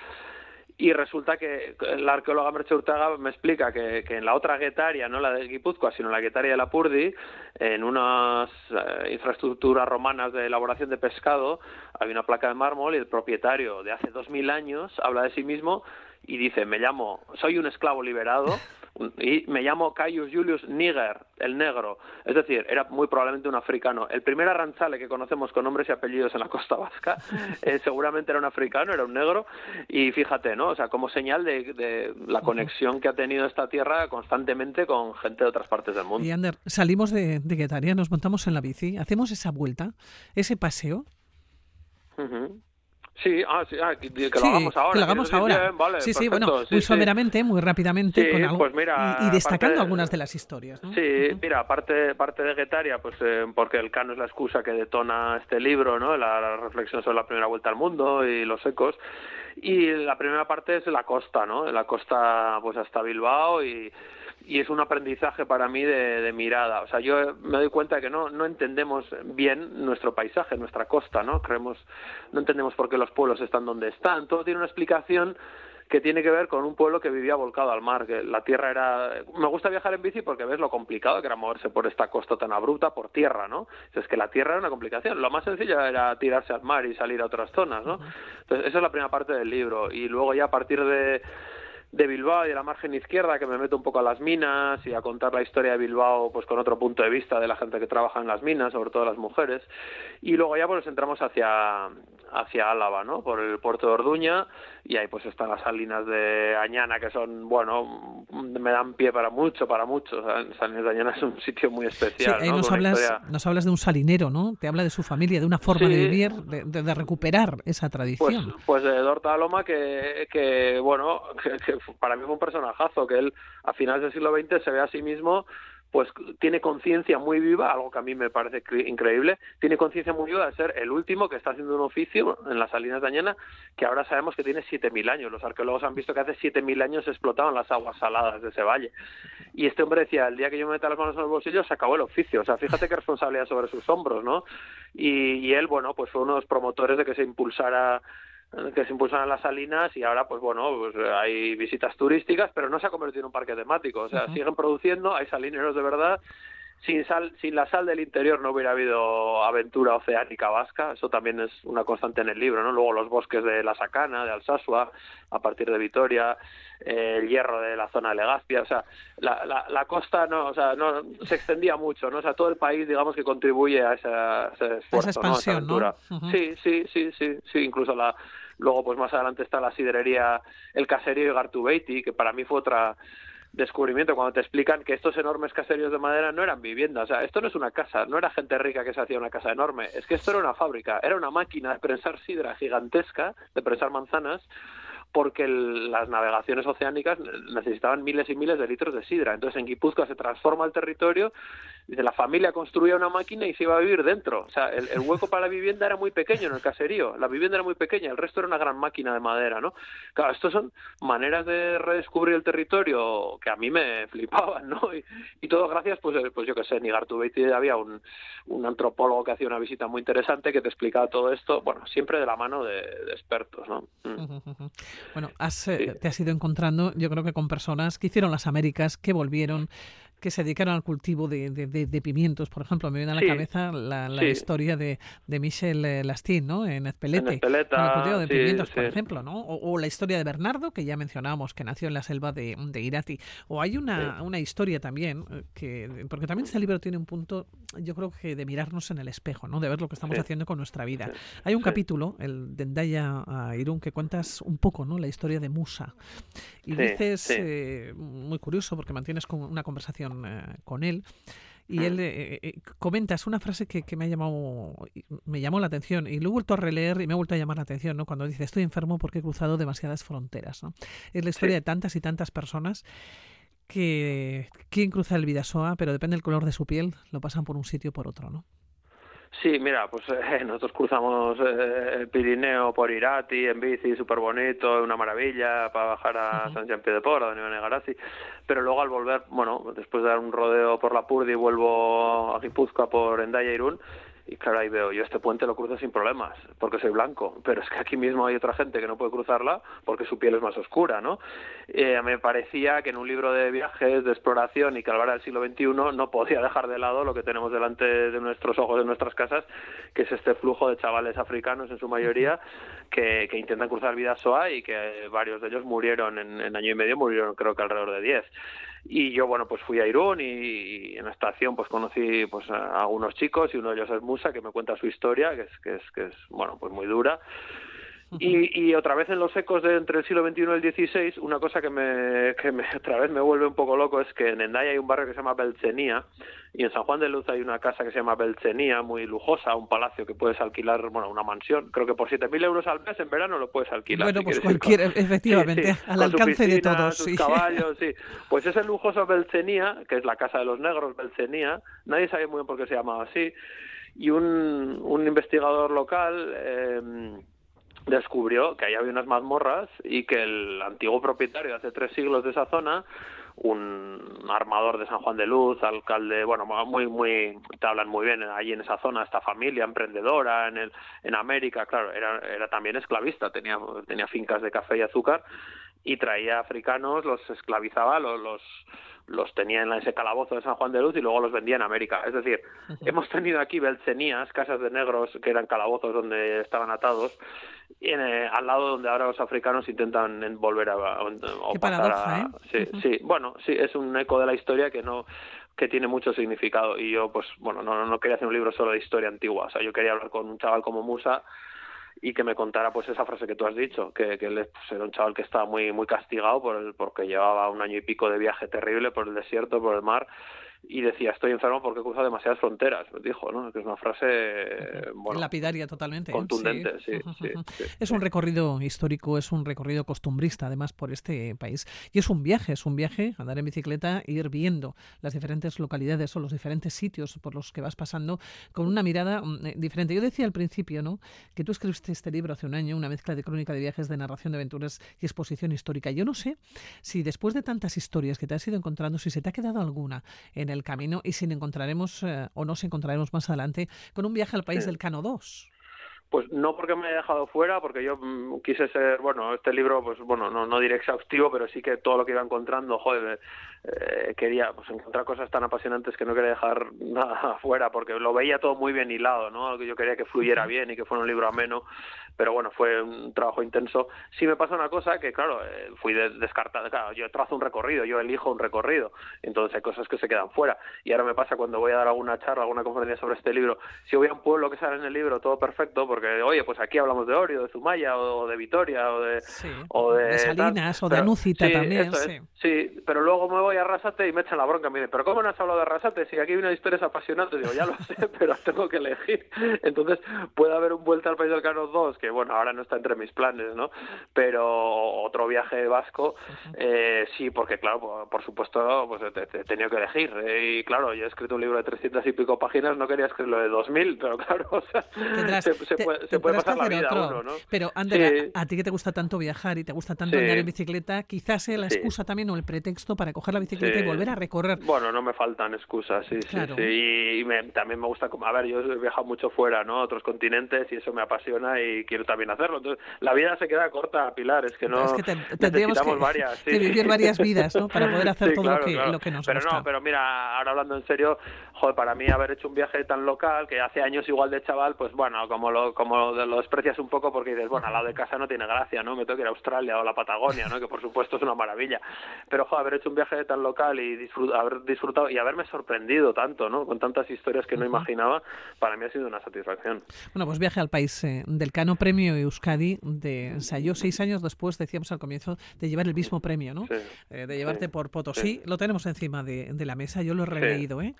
y resulta que la arqueóloga Merche Urtaga me explica que, en la otra Guetaria, no la de Guipúzcoa, sino la Guetaria de la Purdi, en unas eh, infraestructuras romanas de elaboración de pescado, hay una placa de mármol y el propietario de hace dos mil años habla de sí mismo y dice, me llamo, soy un esclavo liberado y me llamo Caius Julius Niger, el negro. Es decir, era muy probablemente un africano. El primer arranzale que conocemos con nombres y apellidos en la costa vasca eh, seguramente era un africano, era un negro. Y fíjate, ¿no? O sea, como señal de, la conexión que ha tenido esta tierra constantemente con gente de otras partes del mundo.
Y Ander, salimos de, de Guetaria, nos montamos en la bici, hacemos esa vuelta, ese paseo.
Sí, ah, sí, ah, que, lo hagamos ahora.
Que lo hagamos ahora. sí, sí, bueno, muy someramente, muy rápidamente, con algo, pues mira, y, destacando algunas de las historias. ¿no?
Sí, mira, aparte, parte de Guetaria, pues eh, porque el cano es la excusa que detona este libro, ¿no? La, reflexión sobre la primera vuelta al mundo y los ecos. Y la primera parte es la costa, ¿no? La costa pues hasta Bilbao y, y es un aprendizaje para mí de, de, mirada. O sea, yo me doy cuenta que no, no entendemos bien nuestro paisaje, nuestra costa, ¿no? Creemos, no entendemos por qué los pueblos están donde están. Todo tiene una explicación que tiene que ver con un pueblo que vivía volcado al mar, que la tierra era... Me gusta viajar en bici porque ves lo complicado que era moverse por esta costa tan abrupta por tierra, ¿no? Es que la tierra era una complicación. Lo más sencillo era tirarse al mar y salir a otras zonas, ¿no? Entonces, esa es la primera parte del libro. Y luego ya a partir de de Bilbao y de la margen izquierda, que me meto un poco a las minas y a contar la historia de Bilbao pues con otro punto de vista de la gente que trabaja en las minas, sobre todo las mujeres. Y luego ya pues entramos hacia, hacia Álava, ¿no? Por el puerto de Orduña y ahí pues están las salinas de Añana que son, bueno, me dan pie para mucho, para mucho. Salinas de Añana es un sitio muy especial.
Sí, nos, hablas, nos hablas de un salinero, ¿no? Te habla de su familia, de una forma de vivir, de, recuperar esa tradición.
Pues, pues de Dorta Aloma que, que bueno, que para mí fue un personajazo, que él a finales del siglo XX se ve a sí mismo pues tiene conciencia muy viva, algo que a mí me parece increíble, tiene conciencia muy viva de ser el último que está haciendo un oficio en las salinas de Añana, que ahora sabemos que tiene 7.000 años. Los arqueólogos han visto que hace 7.000 años explotaban las aguas saladas de ese valle. Y este hombre decía, el día que yo me meta las manos en los bolsillos, se acabó el oficio. O sea, fíjate qué responsabilidad sobre sus hombros, ¿no? Y, y él, bueno, pues fue uno de los promotores de que se impulsara que se impulsan las salinas y ahora pues bueno pues hay visitas turísticas pero no se ha convertido en un parque temático. O sea siguen produciendo hay salineros de verdad. Sin sal sin la sal del interior no hubiera habido aventura oceánica vasca. Eso también es una constante en el libro no luego los bosques de la Sacana de Alsasua a partir de Vitoria el hierro de la zona de Legazpia o sea la, la, la, costa no o sea no se extendía mucho no o sea todo el país digamos que contribuye a esa, ese esfuerzo
esa expansión,
¿no? Esa
¿no?
sí sí sí sí sí incluso la Luego, pues más adelante está la siderería El Caserío de Gartubeiti, que para mí fue otra descubrimiento cuando te explican que estos enormes caseríos de madera no eran viviendas, o sea, esto no es una casa, no era gente rica que se hacía una casa enorme, es que esto era una fábrica, era una máquina de prensar sidra gigantesca, de prensar manzanas, porque las navegaciones oceánicas necesitaban miles y miles de litros de sidra. Entonces en Guipúzcoa se transforma el territorio, y la familia construía una máquina y se iba a vivir dentro. O sea, el, hueco para la vivienda era muy pequeño en el caserío, la vivienda era muy pequeña, el resto era una gran máquina de madera, ¿no? Claro, estos son maneras de redescubrir el territorio que a mí me flipaban, ¿no? Y, todo gracias, pues, eh, pues yo qué sé, en Igartubeti había un, un antropólogo que hacía una visita muy interesante que te explicaba todo esto, bueno, siempre de la mano de, expertos, ¿no? Mm.
Bueno, has, eh, te has ido encontrando, yo creo que con personas que hicieron las Américas, que volvieron, que se dedicaron al cultivo de, de, pimientos. Por ejemplo, me viene a la cabeza la, la historia de, Michel eh, Lastin, ¿no? En Ezpelete.
En el
cultivo de pimientos, por ejemplo, ¿no? O, la historia de Bernardo, que ya mencionábamos, que nació en la selva de, de Irati. O hay una, una historia también, eh, que porque también este libro tiene un punto, yo creo que de mirarnos en el espejo, ¿no? De ver lo que estamos haciendo con nuestra vida. Hay un capítulo, el de Endaya a Irún, que cuentas un poco, ¿no? La historia de Musa. Y dices, eh, muy curioso, porque mantienes una conversación eh, con él y él eh, eh, comenta, es una frase que, que, me ha llamado, me llamó la atención y lo he vuelto a releer y me ha vuelto a llamar la atención, ¿no? Cuando dice, estoy enfermo porque he cruzado demasiadas fronteras, ¿no? Es la historia de tantas y tantas personas que quieren cruzar el Vidasoa, pero depende del color de su piel, lo pasan por un sitio o por otro, ¿no?
Sí, mira, pues eh, nosotros cruzamos eh, el Pirineo por Irati en bici, súper bonito, una maravilla, para bajar a San Jean de Port, a Negarasi, pero luego al volver, bueno, después de dar un rodeo por la Purdi, vuelvo a Guipúzcoa por Endaya Irún, y claro, ahí veo, yo este puente lo cruzo sin problemas, porque soy blanco, pero es que aquí mismo hay otra gente que no puede cruzarla porque su piel es más oscura, ¿no? Eh, me parecía que en un libro de viajes, de exploración y que al del siglo XXI no podía dejar de lado lo que tenemos delante de nuestros ojos, de nuestras casas, que es este flujo de chavales africanos en su mayoría que, que intentan cruzar Vidasoa y que varios de ellos murieron en, en año y medio, murieron creo que alrededor de 10 y yo bueno pues fui a Irún y, en la estación pues conocí pues a algunos chicos y uno de ellos es Musa que me cuenta su historia que es que es que es bueno pues muy dura y, y, otra vez en los ecos de entre el siglo XXI y el XVI, una cosa que me, que me, otra vez me vuelve un poco loco es que en Endaya hay un barrio que se llama Belcenía y en San Juan de Luz hay una casa que se llama Belcenía, muy lujosa, un palacio que puedes alquilar, bueno, una mansión, creo que por 7.000 euros al mes en verano lo puedes alquilar.
Bueno, pues cualquier, efectivamente, al alcance de todos.
Sus caballos, sí. Pues ese lujoso Belcenía, que es la casa de los negros, Belcenía, nadie sabe muy bien por qué se llamaba así, y un, un investigador local... Eh, descubrió que ahí había unas mazmorras y que el antiguo propietario hace tres siglos de esa zona un armador de San Juan de Luz, alcalde, bueno, muy, muy, te hablan muy bien allí en esa zona, esta familia emprendedora en, el, en América, claro, era, era también esclavista, tenía, tenía fincas de café y azúcar y traía africanos, los esclavizaba, los, los, los tenía en ese calabozo de San Juan de Luz y luego los vendía en América. Es decir, hemos tenido aquí belcenías, casas de negros que eran calabozos donde estaban atados, y eh, al lado donde ahora los africanos intentan volver a,
Qué paradoja, ¿eh?
Sí, sí, bueno, sí, es un eco de la historia que no que tiene mucho significado. Y yo pues bueno no, no quería hacer un libro solo de historia antigua. O sea yo quería hablar con un chaval como Musa y que me contara pues esa frase que tú has dicho, que, que él pues, era un chaval que estaba muy muy castigado por el, porque llevaba un año y pico de viaje terrible por el desierto, por el mar y decía estoy enfermo porque he cruzado demasiadas fronteras dijo no que es una frase bueno,
lapidaria totalmente ¿eh?
contundente sí.
es un recorrido histórico es un recorrido costumbrista además por este país. Y es un viaje es un viaje andar en bicicleta e ir viendo las diferentes localidades o los diferentes sitios por los que vas pasando con una mirada mm, eh, diferente. Yo decía al principio no que tú escribiste este libro hace un año una mezcla de crónica de viajes de narración de aventuras y exposición histórica. Yo no sé si después de tantas historias que te has ido encontrando si se te ha quedado alguna en el camino y si encontraremos eh, o nos encontraremos más adelante con un viaje al país del Cano 2.
Pues no porque me haya dejado fuera, porque yo mm, quise ser, bueno, este libro, pues bueno, no, no diré exhaustivo, pero sí que todo lo que iba encontrando, joder, eh, quería pues encontrar cosas tan apasionantes que no quería dejar nada fuera, porque lo veía todo muy bien hilado, ¿no? Yo quería que fluyera bien y que fuera un libro ameno, pero bueno, fue un trabajo intenso. Sí me pasa una cosa que, claro, eh, fui descartado, claro, yo trazo un recorrido, yo elijo un recorrido, entonces hay cosas que se quedan fuera. Y ahora me pasa cuando voy a dar alguna charla, alguna conferencia sobre este libro, si voy a un pueblo que sale en el libro, todo perfecto, porque, oye, pues aquí hablamos de Orio, de Zumaya, o de Vitoria, o de...
o de, Salinas, o de Anúcita también,
sí. sí, pero luego me voy a Arrasate y me echan la bronca, me dicen, pero ¿cómo no has hablado de Arrasate? Si aquí hay una historia apasionante, digo, ya lo sé, pero tengo que elegir. Entonces, puede haber un Vuelta al País del Cano 2, que bueno, ahora no está entre mis planes, ¿no? Pero otro viaje vasco, eh, sí, porque claro, por, supuesto, pues he, tenido que elegir. Eh, y claro, yo he escrito un libro de 300 y pico páginas, no quería escribirlo de 2000, pero claro, o sea, se, puede, pasar la vida uno, ¿no?
Pero, Ander, a, ti que te gusta tanto viajar y te gusta tanto andar en bicicleta, quizás sea la excusa también o el pretexto para coger la bicicleta y volver a recorrer.
Bueno, no me faltan excusas, sí, sí, sí. Y también me gusta, a ver, yo he viajado mucho fuera, ¿no? A otros continentes y eso me apasiona y quiero también hacerlo. Entonces, la vida se queda corta, Pilar, es que no. Es que necesitamos varias,
sí. vivir varias vidas, ¿no? Para poder hacer todo lo, que, lo que nos
pero
gusta.
no, pero mira, ahora hablando en serio, joder, para mí haber hecho un viaje tan local que hace años igual de chaval, pues bueno, como lo, como lo desprecias un poco porque dices, bueno, al lado de casa no tiene gracia, ¿no? Me tengo que ir a Australia o la Patagonia, ¿no? Que por supuesto es una maravilla. Pero, joder, haber hecho un viaje tan local y haber disfrutado y haberme sorprendido tanto, ¿no? Con tantas historias que no imaginaba, para mí ha sido una satisfacción.
Bueno, pues viaje al país eh, del Cano Premio Euskadi de ensayó seis años después, decíamos al comienzo, de llevar el mismo premio, ¿no? Eh, de llevarte por Potosí. Lo tenemos encima de, de, la mesa, yo lo he releído, ¿eh?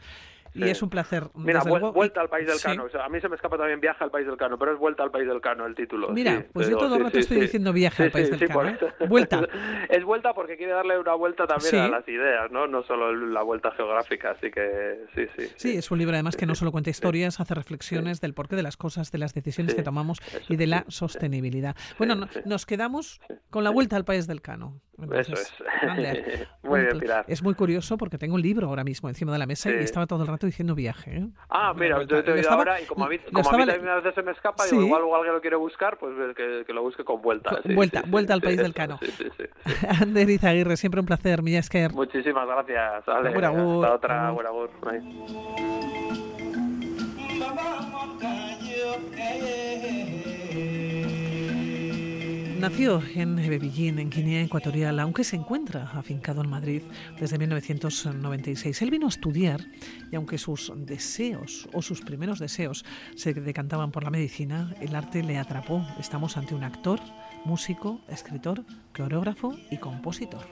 Y es un placer.
Mira, vuelta al país del Cano. a mí se me escapa también viaje al país del Cano, pero es vuelta al país del Cano el título.
Mira, pues yo todo el rato estoy diciendo viaje al país del Cano. ¿eh? Vuelta.
es vuelta porque quiere darle una vuelta también a las ideas, ¿no? No solo la vuelta geográfica, así que sí, sí.
Sí, es un libro además que no solo cuenta historias, hace reflexiones del porqué de las cosas, de las decisiones que tomamos y de la sostenibilidad. Bueno, nos quedamos con la vuelta al país del Cano.
Eso es. muy bien, Pilar.
Es muy curioso porque tengo un libro ahora mismo encima de la mesa y estaba todo el rato diciendo viaje. ¿eh?
Ah, mira, yo te he oído ahora y como a mí, como a mí también a veces se me escapa, digo, igual alguien lo quiere buscar, pues que, que lo busque con vuelta.
vuelta, vuelta al país del Cano. Ander Izaguirre, siempre un placer, Millasker.
Muchísimas gracias. Vale, hasta otra, buena
Nació en Bebillín, en Guinea Ecuatorial, aunque se encuentra afincado en Madrid desde 1996. Él vino a estudiar y aunque sus deseos o sus primeros deseos se decantaban por la medicina, el arte le atrapó. Estamos ante un actor, músico, escritor, coreógrafo y compositor.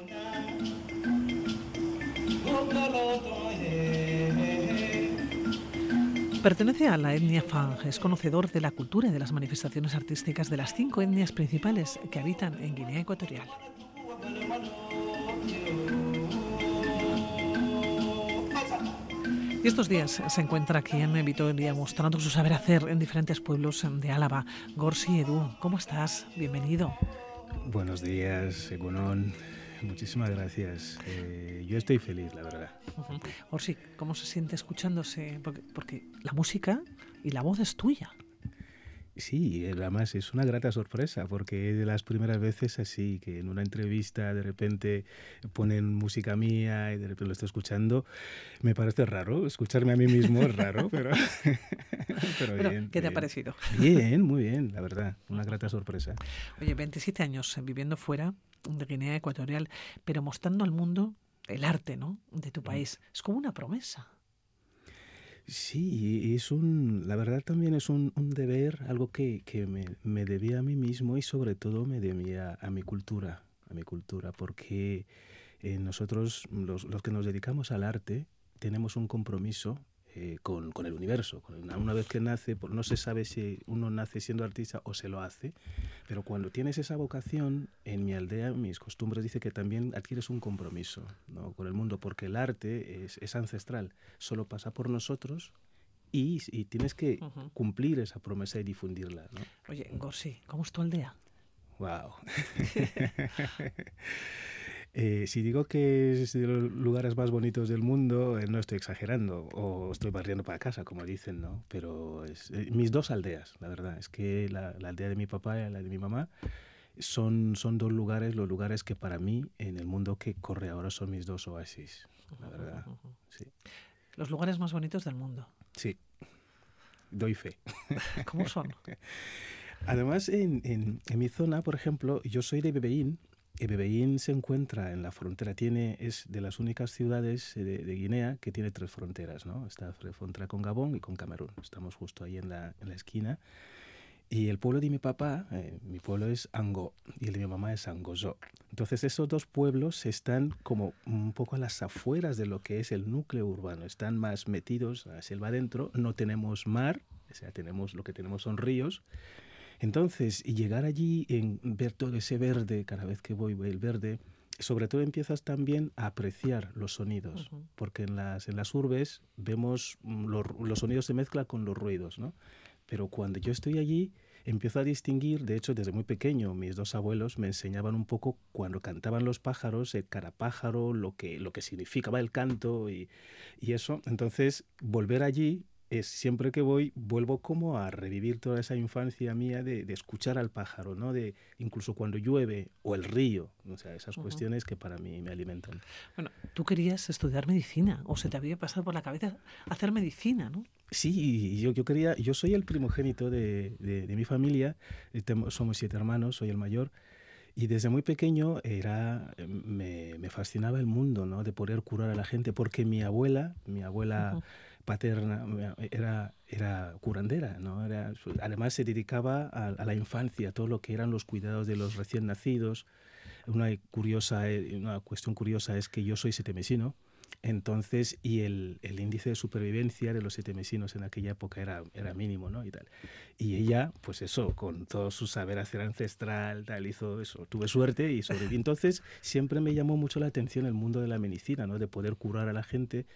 Pertenece a la etnia Fang, es conocedor de la cultura y de las manifestaciones artísticas de las cinco etnias principales que habitan en Guinea Ecuatorial. Y estos días se encuentra aquí en Vitoria mostrando su saber hacer en diferentes pueblos de Álava. Gorsi Edu, ¿cómo estás? Bienvenido.
Buenos días, Egunon. Muchísimas gracias. Eh, yo estoy feliz, la verdad.
Gorsi, ¿cómo se siente escuchándose? porque la música y la voz es tuya.
Sí, además es una grata sorpresa porque de las primeras veces así, que en una entrevista de repente ponen música mía y de repente lo estoy escuchando, me parece raro, escucharme a mí mismo es raro, pero,
pero, bien. ¿Qué te ha parecido?
Bien, muy bien, la verdad, una grata sorpresa.
Oye, 27 años viviendo fuera de Guinea Ecuatorial, pero mostrando al mundo el arte ¿no? de tu país. Es como una promesa.
Sí, es un, la verdad también es un, deber, algo que, que me, me, debía a mí mismo y sobre todo me debía a mi cultura, a mi cultura, porque eh, nosotros, los, los que nos dedicamos al arte, tenemos un compromiso eh, con, con, el universo. Una, vez que nace, pues no se sabe si uno nace siendo artista o se lo hace, pero cuando tienes esa vocación, en mi aldea, mis costumbres dice que también adquieres un compromiso ¿no? con el mundo, porque el arte es, es ancestral, solo pasa por nosotros y, y tienes que cumplir esa promesa y difundirla. ¿no?
Oye, Gorsi, ¿cómo es tu aldea?
¡Wow! Eh, si digo que es de los lugares más bonitos del mundo, eh, no estoy exagerando o estoy barriendo para casa, como dicen, ¿no? Pero es, eh, mis dos aldeas, la verdad, es que la, aldea de mi papá y la de mi mamá son, son dos lugares, los lugares que para mí en el mundo que corre ahora son mis dos oasis, la verdad. Sí.
Los lugares más bonitos del mundo.
Sí, doy fe.
¿Cómo son?
Además, en, en, en, mi zona, por ejemplo, yo soy de Bebeín, Bebeín se encuentra en la frontera, tiene, es de las únicas ciudades eh, de, Guinea que tiene tres fronteras, ¿no? Está frontera con Gabón y con Camerún. Estamos justo ahí en la, en la esquina. Y el pueblo de mi papá, eh, mi pueblo es Ango y el de mi mamá es Angozó. Entonces esos dos pueblos están como un poco a las afueras de lo que es el núcleo urbano, están más metidos a selva adentro, no tenemos mar, o sea, tenemos, lo que tenemos son ríos, entonces, llegar allí, en ver todo ese verde, cada vez que voy, el verde, sobre todo empiezas también a apreciar los sonidos, porque en las, en las urbes vemos mm, los, sonidos se mezclan con los ruidos, ¿no? Pero cuando yo estoy allí, empiezo a distinguir, de hecho desde muy pequeño mis dos abuelos me enseñaban un poco cuando cantaban los pájaros, el carapájaro, lo que, lo que significaba el canto y, y eso. Entonces, volver allí es siempre que voy vuelvo como a revivir toda esa infancia mía de, escuchar al pájaro, ¿no? De incluso cuando llueve o el río, o sea, esas cuestiones que para mí me alimentan.
Bueno, tú querías estudiar medicina o se te había pasado por la cabeza hacer medicina, ¿no?
Sí, yo, yo quería, yo soy el primogénito de, de, mi familia, eh, somos siete hermanos, soy el mayor. Y desde muy pequeño era, me, me, fascinaba el mundo, ¿no? De poder curar a la gente, porque mi abuela, mi abuela paterna era, era curandera, ¿no? Era, además se dedicaba a, la infancia, todo lo que eran los cuidados de los recién nacidos. Una, curiosa, eh, una cuestión curiosa es que yo soy setemesino, entonces, y el, el, índice de supervivencia de los siete mesinos en aquella época era, era mínimo, ¿no? Y, tal. y ella, pues eso, con todo su saber hacer ancestral, tal, hizo eso. Tuve suerte y sobreviví. Entonces, siempre me llamó mucho la atención el mundo de la medicina, ¿no? De poder curar a la gente.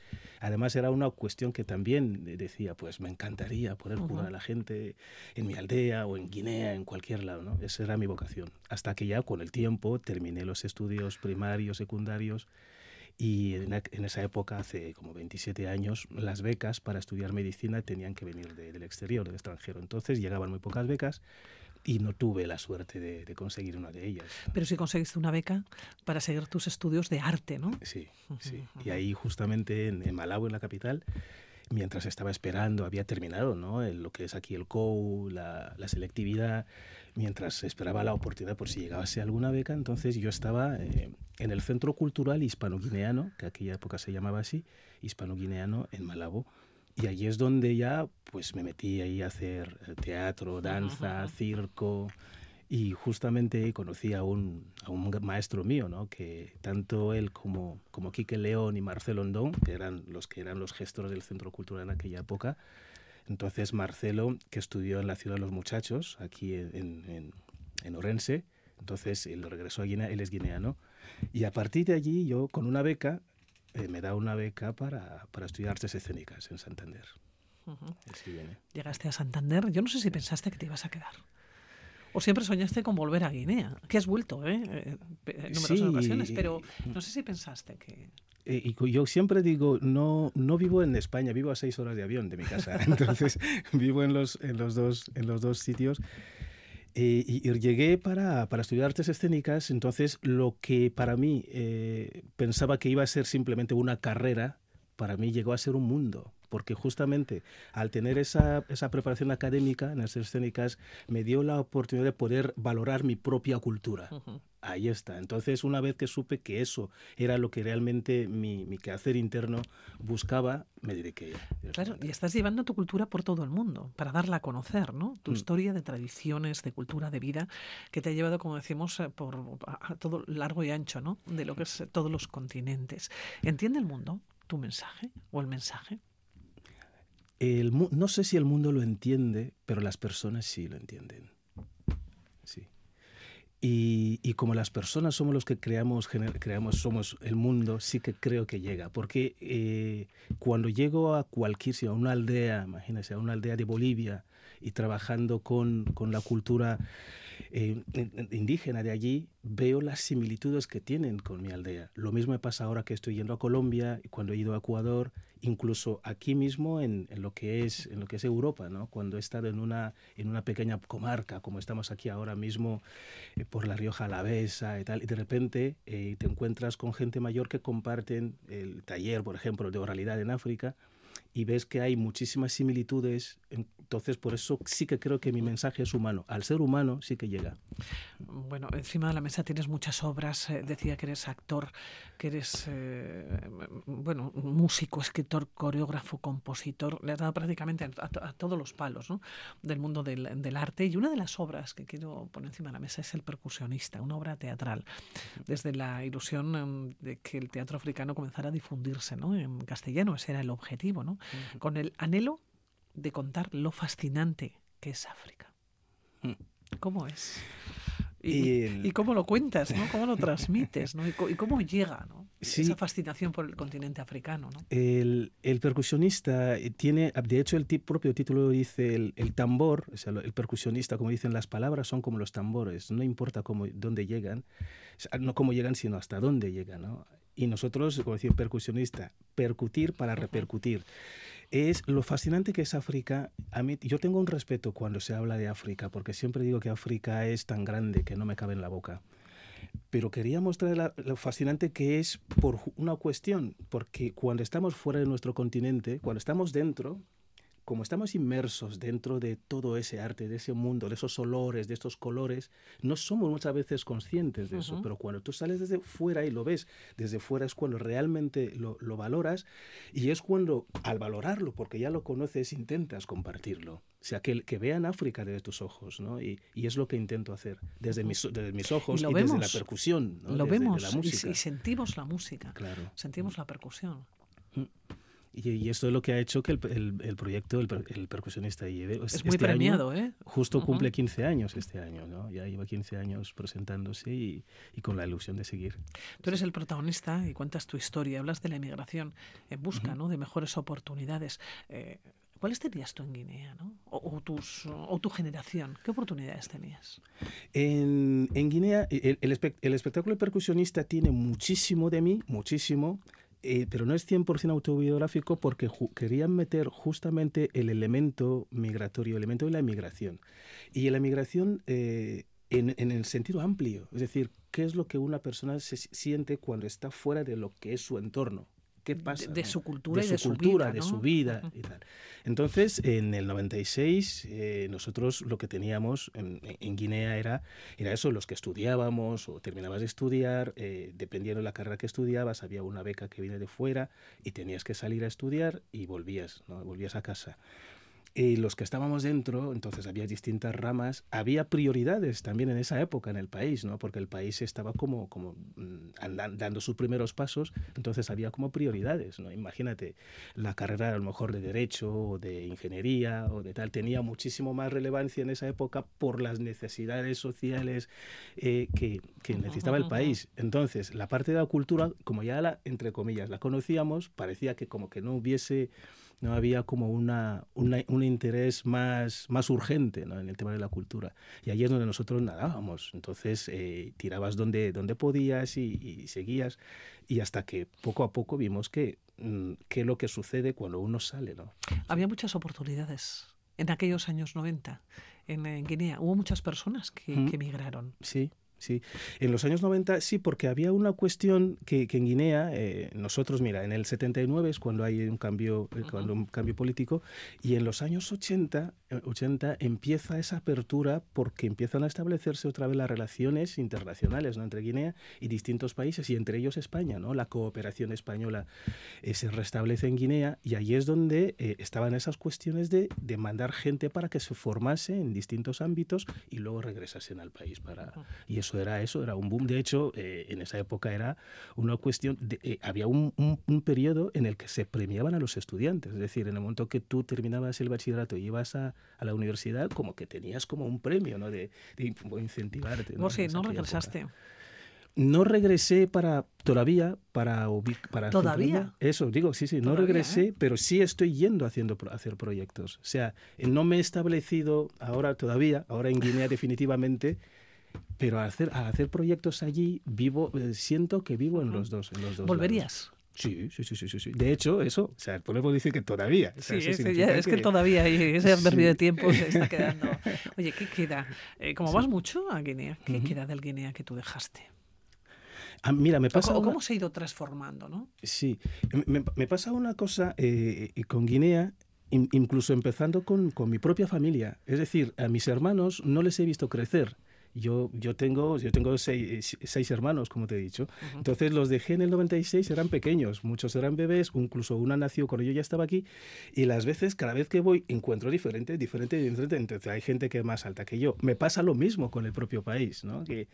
Además, era una cuestión que también decía, pues me encantaría poder curar a la gente en mi aldea o en Guinea, en cualquier lado, ¿no? Esa era mi vocación. Hasta que ya con el tiempo terminé los estudios primarios, secundarios y en, esa época, hace como 27 años, las becas para estudiar medicina tenían que venir del exterior, del extranjero. Entonces llegaban muy pocas becas y no tuve la suerte de, conseguir una de ellas.
Pero sí conseguiste una beca para seguir tus estudios de arte, ¿no?
Sí, sí. Y ahí justamente en, en Malabo, en la capital, mientras estaba esperando, había terminado ¿no? lo que es aquí el COU, la, la, selectividad, mientras esperaba la oportunidad por si llegase alguna beca, entonces yo estaba eh, en el Centro Cultural Hispano-Guineano, que aquella época se llamaba así, Hispano-Guineano, en Malabo. Y allí es donde ya pues me metí ahí a hacer eh, teatro, danza, circo. Y justamente conocí a un, a un maestro mío, ¿no? que tanto él como, como Quique León y Marcelo Ondón, que eran los que eran los gestores del Centro Cultural en aquella época, entonces Marcelo, que estudió en la Ciudad de los Muchachos, aquí en, en, en Orense, entonces él regresó a Guinea, él es guineano, y a partir de allí yo con una beca eh, me da una beca para, para estudiar artes escénicas en Santander.
Llegaste a Santander. Yo no sé si pensaste que te ibas a quedar. ¿O siempre soñaste con volver a Guinea? Que has vuelto, ¿eh? eh en numerosas ocasiones, pero no sé si pensaste que...
Eh, y yo siempre digo, no, no vivo en España, vivo a seis horas de avión de mi casa. Entonces, vivo en los, en los, dos, en los dos sitios. Eh, y, llegué para, para, estudiar artes escénicas, entonces lo que para mí pensaba que iba a ser simplemente una carrera, para mí llegó a ser un mundo porque justamente al tener esa, esa preparación académica en las escénicas me dio la oportunidad de poder valorar mi propia cultura. Ahí está. Entonces, una vez que supe que eso era lo que realmente mi, mi quehacer interno buscaba, me dediqué.
Claro, y estás llevando tu cultura por todo el mundo para darla a conocer, ¿no? Tu mm. historia de tradiciones, de cultura, de vida, que te ha llevado, como decimos, eh, por a todo largo y ancho, ¿no? De lo que es todos los continentes. ¿Entiende el mundo tu mensaje o el mensaje?
no sé si el mundo lo entiende, pero las personas sí lo entienden. Y, como las personas somos los que creamos, creamos, somos el mundo, sí que creo que llega. Porque eh, cuando llego a cualquier a una aldea, imagínense, a una aldea de Bolivia y trabajando con, con la cultura eh, indígena de allí, veo las similitudes que tienen con mi aldea. Lo mismo me pasa ahora que estoy yendo a Colombia cuando he ido a Ecuador, incluso aquí mismo en, lo que es en lo que es Europa, ¿no? Cuando he estado en una en una pequeña comarca como estamos aquí ahora mismo eh, por la Rioja Alavesa y tal, y de repente eh, te encuentras con gente mayor que comparten el taller, por ejemplo, de oralidad en África y ves que hay muchísimas similitudes. Entonces, por eso sí que creo que mi mensaje es humano. Al ser humano sí que llega.
Bueno, encima de la mesa tienes muchas obras. Eh, decía que eres actor, que eres, eh, bueno, músico, escritor, coreógrafo, compositor. Le has dado prácticamente a, todos los palos ¿no? del mundo del, del, arte. Y una de las obras que quiero poner encima de la mesa es El percusionista, una obra teatral. Desde la ilusión em, de que el teatro africano comenzara a difundirse ¿no? en castellano, ese era el objetivo, ¿no? Con el anhelo de contar lo fascinante que es África. Mm. ¿Cómo es? Y, cómo lo cuentas, ¿no? ¿Cómo lo transmites, ¿no? Y, cómo llega, ¿no? Esa fascinación por el continente africano, ¿no?
El, percusionista tiene, de hecho, el propio título dice el, tambor, o sea, el percusionista, como dicen las palabras, son como los tambores, no importa cómo, dónde llegan, no cómo llegan, sino hasta dónde llegan, ¿no? Y nosotros, como decir percusionista, percutir para repercutir es lo fascinante que es África. A mí, yo tengo un respeto cuando se habla de África, porque siempre digo que África es tan grande que no me cabe en la boca. Pero quería mostrar lo fascinante que es por una cuestión, porque cuando estamos fuera de nuestro continente, cuando estamos dentro, como estamos inmersos dentro de todo ese arte, de ese mundo, de esos olores, de estos colores, no somos muchas veces conscientes de eso, pero cuando tú sales desde fuera y lo ves desde fuera es cuando realmente lo, valoras y es cuando al valorarlo, porque ya lo conoces, intentas compartirlo. O sea, que, que vean África desde tus ojos, ¿no? Y, es lo que intento hacer desde mis, desde mis ojos y, desde la percusión.
Lo vemos Y, sentimos la música. Claro. Sentimos la percusión. Mm.
Y, esto es lo que ha hecho que el, el, proyecto, el, el, percusionista lleve.
Es muy este premiado, ¿eh?
Justo cumple 15 años este año, ¿no? Ya lleva 15 años presentándose y, y, con la ilusión de seguir.
Tú eres el protagonista y cuentas tu historia, hablas de la emigración en busca ¿no? de mejores oportunidades. Eh, ¿Cuáles tenías tú en Guinea, ¿no? o, tus, o, tu generación? ¿Qué oportunidades tenías?
En, en Guinea, el, el, el espectáculo percusionista tiene muchísimo de mí, muchísimo, eh, pero no es 100% autobiográfico porque querían meter justamente el elemento migratorio, el elemento de la emigración. Y la emigración eh, en, en, el sentido amplio, es decir, qué es lo que una persona se siente cuando está fuera de lo que es su entorno qué pasa.
De, su cultura
de
y de
su, cultura, de su vida y tal. Entonces, en el 96, eh, nosotros lo que teníamos en, Guinea era, era eso, los que estudiábamos o terminabas de estudiar, eh, dependiendo de la carrera que estudiabas, había una beca que viene de fuera y tenías que salir a estudiar y volvías, ¿no? volvías a casa. Y los que estábamos dentro, entonces había distintas ramas, había prioridades también en esa época en el país, ¿no? Porque el país estaba como, como mm, andando, dando sus primeros pasos, entonces había como prioridades, ¿no? Imagínate, la carrera a lo mejor de Derecho o de Ingeniería o de tal, tenía muchísimo más relevancia en esa época por las necesidades sociales eh, que, que necesitaba el país. Entonces, la parte de la cultura, como ya la, entre comillas, la conocíamos, parecía que como que no hubiese no había como una, un interés más, más urgente en el tema de la cultura. Y ahí es donde nosotros nadábamos. Entonces eh, tirabas donde, donde podías y, seguías. Y hasta que poco a poco vimos que, mm, qué es lo que sucede cuando uno sale. ¿no?
Había muchas oportunidades en aquellos años 90 en, Guinea. Hubo muchas personas que, que emigraron.
Sí, Sí, en los años 90 sí, porque había una cuestión que, en Guinea, eh, nosotros, mira, en el 79 es cuando hay un cambio, eh, cuando un cambio político, y en los años 80, 80 eh, empieza esa apertura porque empiezan a establecerse otra vez las relaciones internacionales ¿no? entre Guinea y distintos países, y entre ellos España, ¿no? La cooperación española se restablece en Guinea, y ahí es donde estaban esas cuestiones de, de mandar gente para que se formase en distintos ámbitos y luego regresasen al país para... Y eso era eso, era un boom. De hecho, eh, en esa época era una cuestión, de, eh, había un, un, periodo en el que se premiaban a los estudiantes, es decir, en el momento que tú terminabas el bachillerato y ibas a, a la universidad, como que tenías como un premio, ¿no? De, de incentivarte.
¿no? sí, no regresaste.
No regresé para todavía para para
todavía
eso digo sí sí no regresé ¿eh? pero sí estoy yendo haciendo hacer proyectos o sea no me he establecido ahora todavía ahora en Guinea definitivamente pero al hacer, hacer proyectos allí, vivo, eh, siento que vivo en los dos. En los dos
¿Volverías?
Sí, sí, sí, sí, sí. De hecho, eso, o sea, podemos decir que todavía.
sí, es que, todavía ese adverbio de tiempo se está quedando. Oye, ¿qué queda? Eh, como vas mucho a Guinea, ¿qué queda del Guinea que tú dejaste?
Ah, mira, me pasa.
¿Cómo, ¿Cómo, se ha ido transformando, no?
Sí, me, me pasa una cosa eh, con Guinea incluso empezando con, con, mi propia familia. Es decir, a mis hermanos no les he visto crecer. Yo, yo tengo, yo tengo seis, seis hermanos, como te he dicho. Entonces los dejé en el 96, eran pequeños, muchos eran bebés, incluso una nació cuando yo ya estaba aquí. Y las veces, cada vez que voy, encuentro diferente, diferente, diferente. Entonces hay gente que es más alta que yo. Me pasa lo mismo con el propio país, ¿no? Que,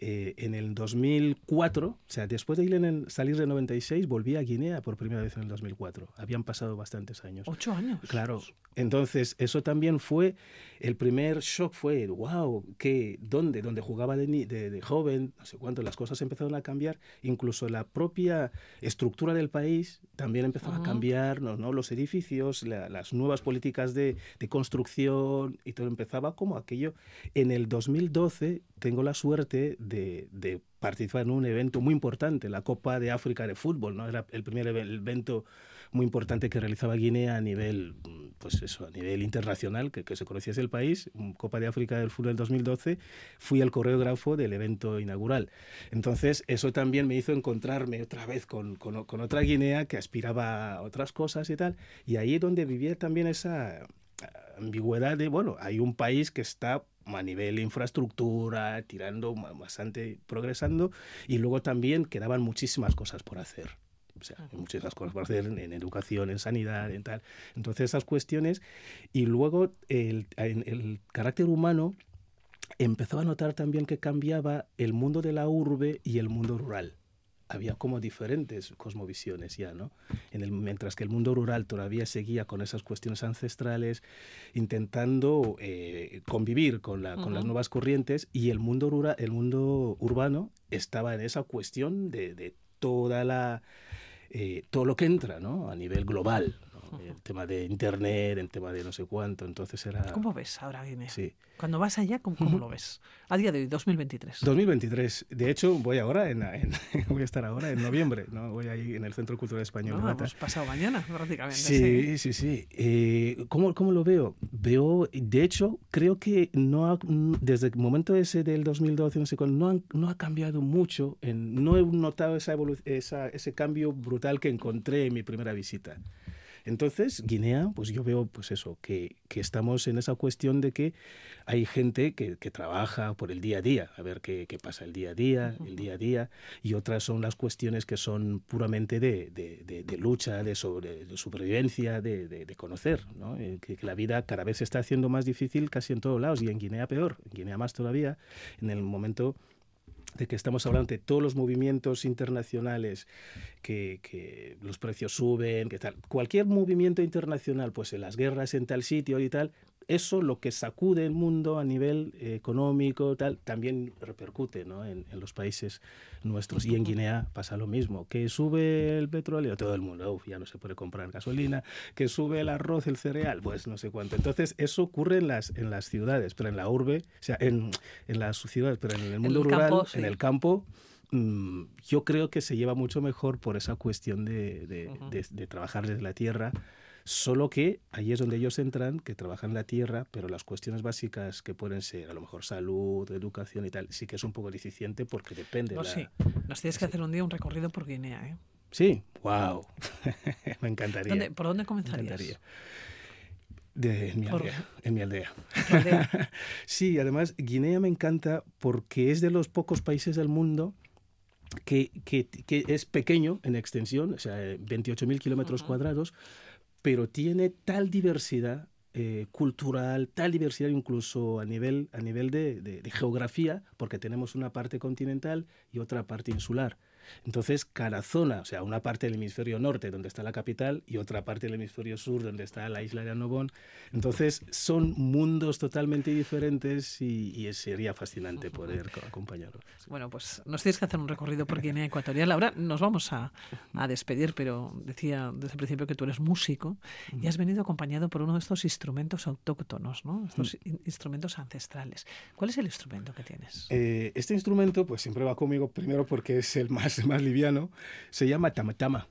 eh, en el 2004, o sea, después de ir en salir de 96, volví a Guinea por primera vez en el 2004. Habían pasado bastantes años.
Ocho años.
Claro. Entonces, eso también fue, el primer shock fue, wow, ¿qué, ¿dónde? Donde jugaba de, de, joven, no sé cuánto, las cosas empezaron a cambiar. Incluso la propia estructura del país también empezó a cambiar, ¿no? Los edificios, las nuevas políticas de, de construcción y todo empezaba como aquello. En el 2012 tengo la suerte de, participar en un evento muy importante, la Copa de África de Fútbol, ¿no? Era el primer evento muy importante que realizaba Guinea a nivel, pues eso, a nivel internacional, que, se conociese el país, Copa de África del Fútbol del 2012, fui el coreógrafo del evento inaugural. Entonces, eso también me hizo encontrarme otra vez con, con, con otra Guinea que aspiraba a otras cosas y tal, y ahí es donde vivía también esa ambigüedad de, bueno, hay un país que está a nivel infraestructura, tirando bastante, progresando, y luego también quedaban muchísimas cosas por hacer. O sea, muchas cosas por hacer en, educación, en sanidad, en tal. Entonces, esas cuestiones. Y luego el, el carácter humano empezó a notar también que cambiaba el mundo de la urbe y el mundo rural había como diferentes cosmovisiones ya, ¿no? En el, mientras que el mundo rural todavía seguía con esas cuestiones ancestrales, intentando eh, convivir con, la, con las nuevas corrientes, y el mundo, rural, el mundo urbano estaba en esa cuestión de, de toda la... Eh, todo lo que entra ¿no? a nivel global, el tema de internet, el tema de no sé cuánto, entonces era...
¿Cómo ves ahora Guinea?
Sí.
Cuando vas allá, ¿cómo, lo ves? A día de hoy, 2023.
2023. De hecho, voy ahora, en, voy a estar ahora en noviembre, ¿no? Voy ahí en el Centro Cultural Español.
No, hemos pasado mañana, prácticamente.
Sí, sí, sí. Eh, ¿cómo, ¿cómo, lo veo? Veo, de hecho, creo que no ha, desde el momento ese del 2012, no sé cuándo, no, no ha cambiado mucho. En, no he notado esa, esa ese cambio brutal que encontré en mi primera visita. Entonces, Guinea, pues yo veo pues eso, que, que estamos en esa cuestión de que hay gente que, que, trabaja por el día a día, a ver qué, qué pasa el día a día, el día a día, y otras son las cuestiones que son puramente de, de, de lucha, de, sobre, de supervivencia, de, conocer, ¿no? Eh, que, que, la vida cada vez se está haciendo más difícil casi en todos lados, y en Guinea peor, en Guinea más todavía, en el momento de que estamos hablando de todos los movimientos internacionales, que, que, los precios suben, que tal. Cualquier movimiento internacional, pues en las guerras en tal sitio y tal, eso lo que sacude el mundo a nivel eh, económico tal también repercute ¿no? en, en, los países nuestros y en Guinea pasa lo mismo que sube el petróleo todo el mundo uf, ya no se puede comprar gasolina que sube el arroz el cereal pues no sé cuánto entonces eso ocurre en las en las ciudades pero en la urbe o sea en, en las ciudades pero en el mundo
el
rural
campo, sí.
en el campo mmm, yo creo que se lleva mucho mejor por esa cuestión de, de, uh -huh. de, de trabajar desde la tierra Solo que ahí es donde ellos entran, que trabajan la tierra, pero las cuestiones básicas que pueden ser a lo mejor salud, educación y tal, sí que es un poco deficiente porque depende.
No,
la...
sí. Nos tienes que hacer un día un recorrido por Guinea, ¿eh?
Sí, wow. Me encantaría.
¿Dónde, ¿Por dónde comenzarías?
Me encantaría. De, en, mi
Por...
aldea, en mi aldea.
aldea.
sí, además Guinea me encanta porque es de los pocos países del mundo que, que, que es pequeño en extensión, o sea, 28.000 kilómetros uh -huh. cuadrados, pero tiene tal diversidad eh, cultural, tal diversidad incluso a nivel, a nivel de, geografía, porque tenemos una parte continental y otra parte insular. Entonces, cada zona, o sea, una parte del hemisferio norte, donde está la capital, y otra parte del hemisferio sur, donde está la isla de Annobón. Entonces, son mundos totalmente diferentes y, y sería fascinante poder acompañarlos.
Bueno, pues nos tienes que hacer un recorrido por Guinea Ecuatorial. Ahora nos vamos a, a despedir, pero decía desde el principio que tú eres músico y has venido acompañado por uno de estos instrumentos autóctonos, ¿no? Estos in instrumentos ancestrales. ¿Cuál es el instrumento que tienes?
Eh, este instrumento, pues siempre va conmigo primero porque es el más más liviano, se llama tamatama.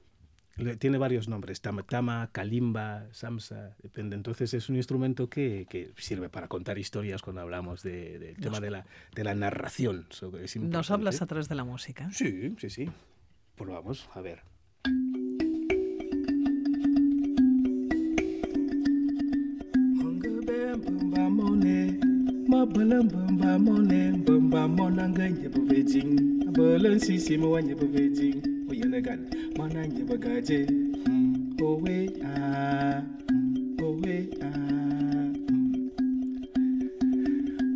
Tiene varios nombres, tamatama, kalimba, samsa, depende. Entonces es un instrumento que, que sirve para contar historias cuando hablamos del de, de tema de la, de la narración.
¿Nos hablas a través de la música?
Sí, sí, sí. Pues vamos a ver.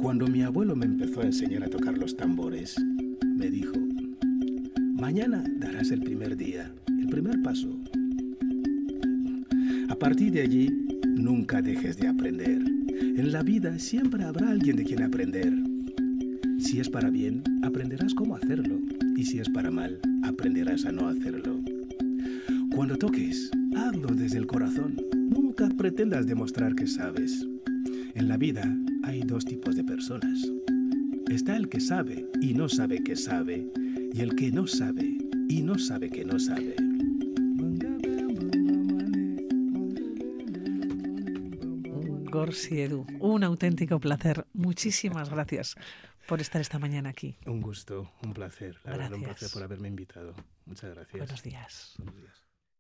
Cuando mi abuelo me empezó a enseñar a tocar los tambores, me dijo, mañana darás el primer día, el primer paso. A partir de allí, nunca dejes de aprender. En la vida siempre habrá alguien de quien aprender. Si es para bien, aprenderás cómo hacerlo. Y si es para mal, aprenderás a no hacerlo. Cuando toques, hazlo desde el corazón. Nunca pretendas demostrar que sabes. En la vida hay dos tipos de personas. Está el que sabe y no sabe que sabe. Y el que no sabe y no sabe que no sabe.
Gorsi Edu. Un auténtico placer. Muchísimas gracias por estar esta mañana aquí.
Un gusto, un placer. La verdad, un placer por haberme invitado. Muchas gracias.
Buenos días.
Buenos días.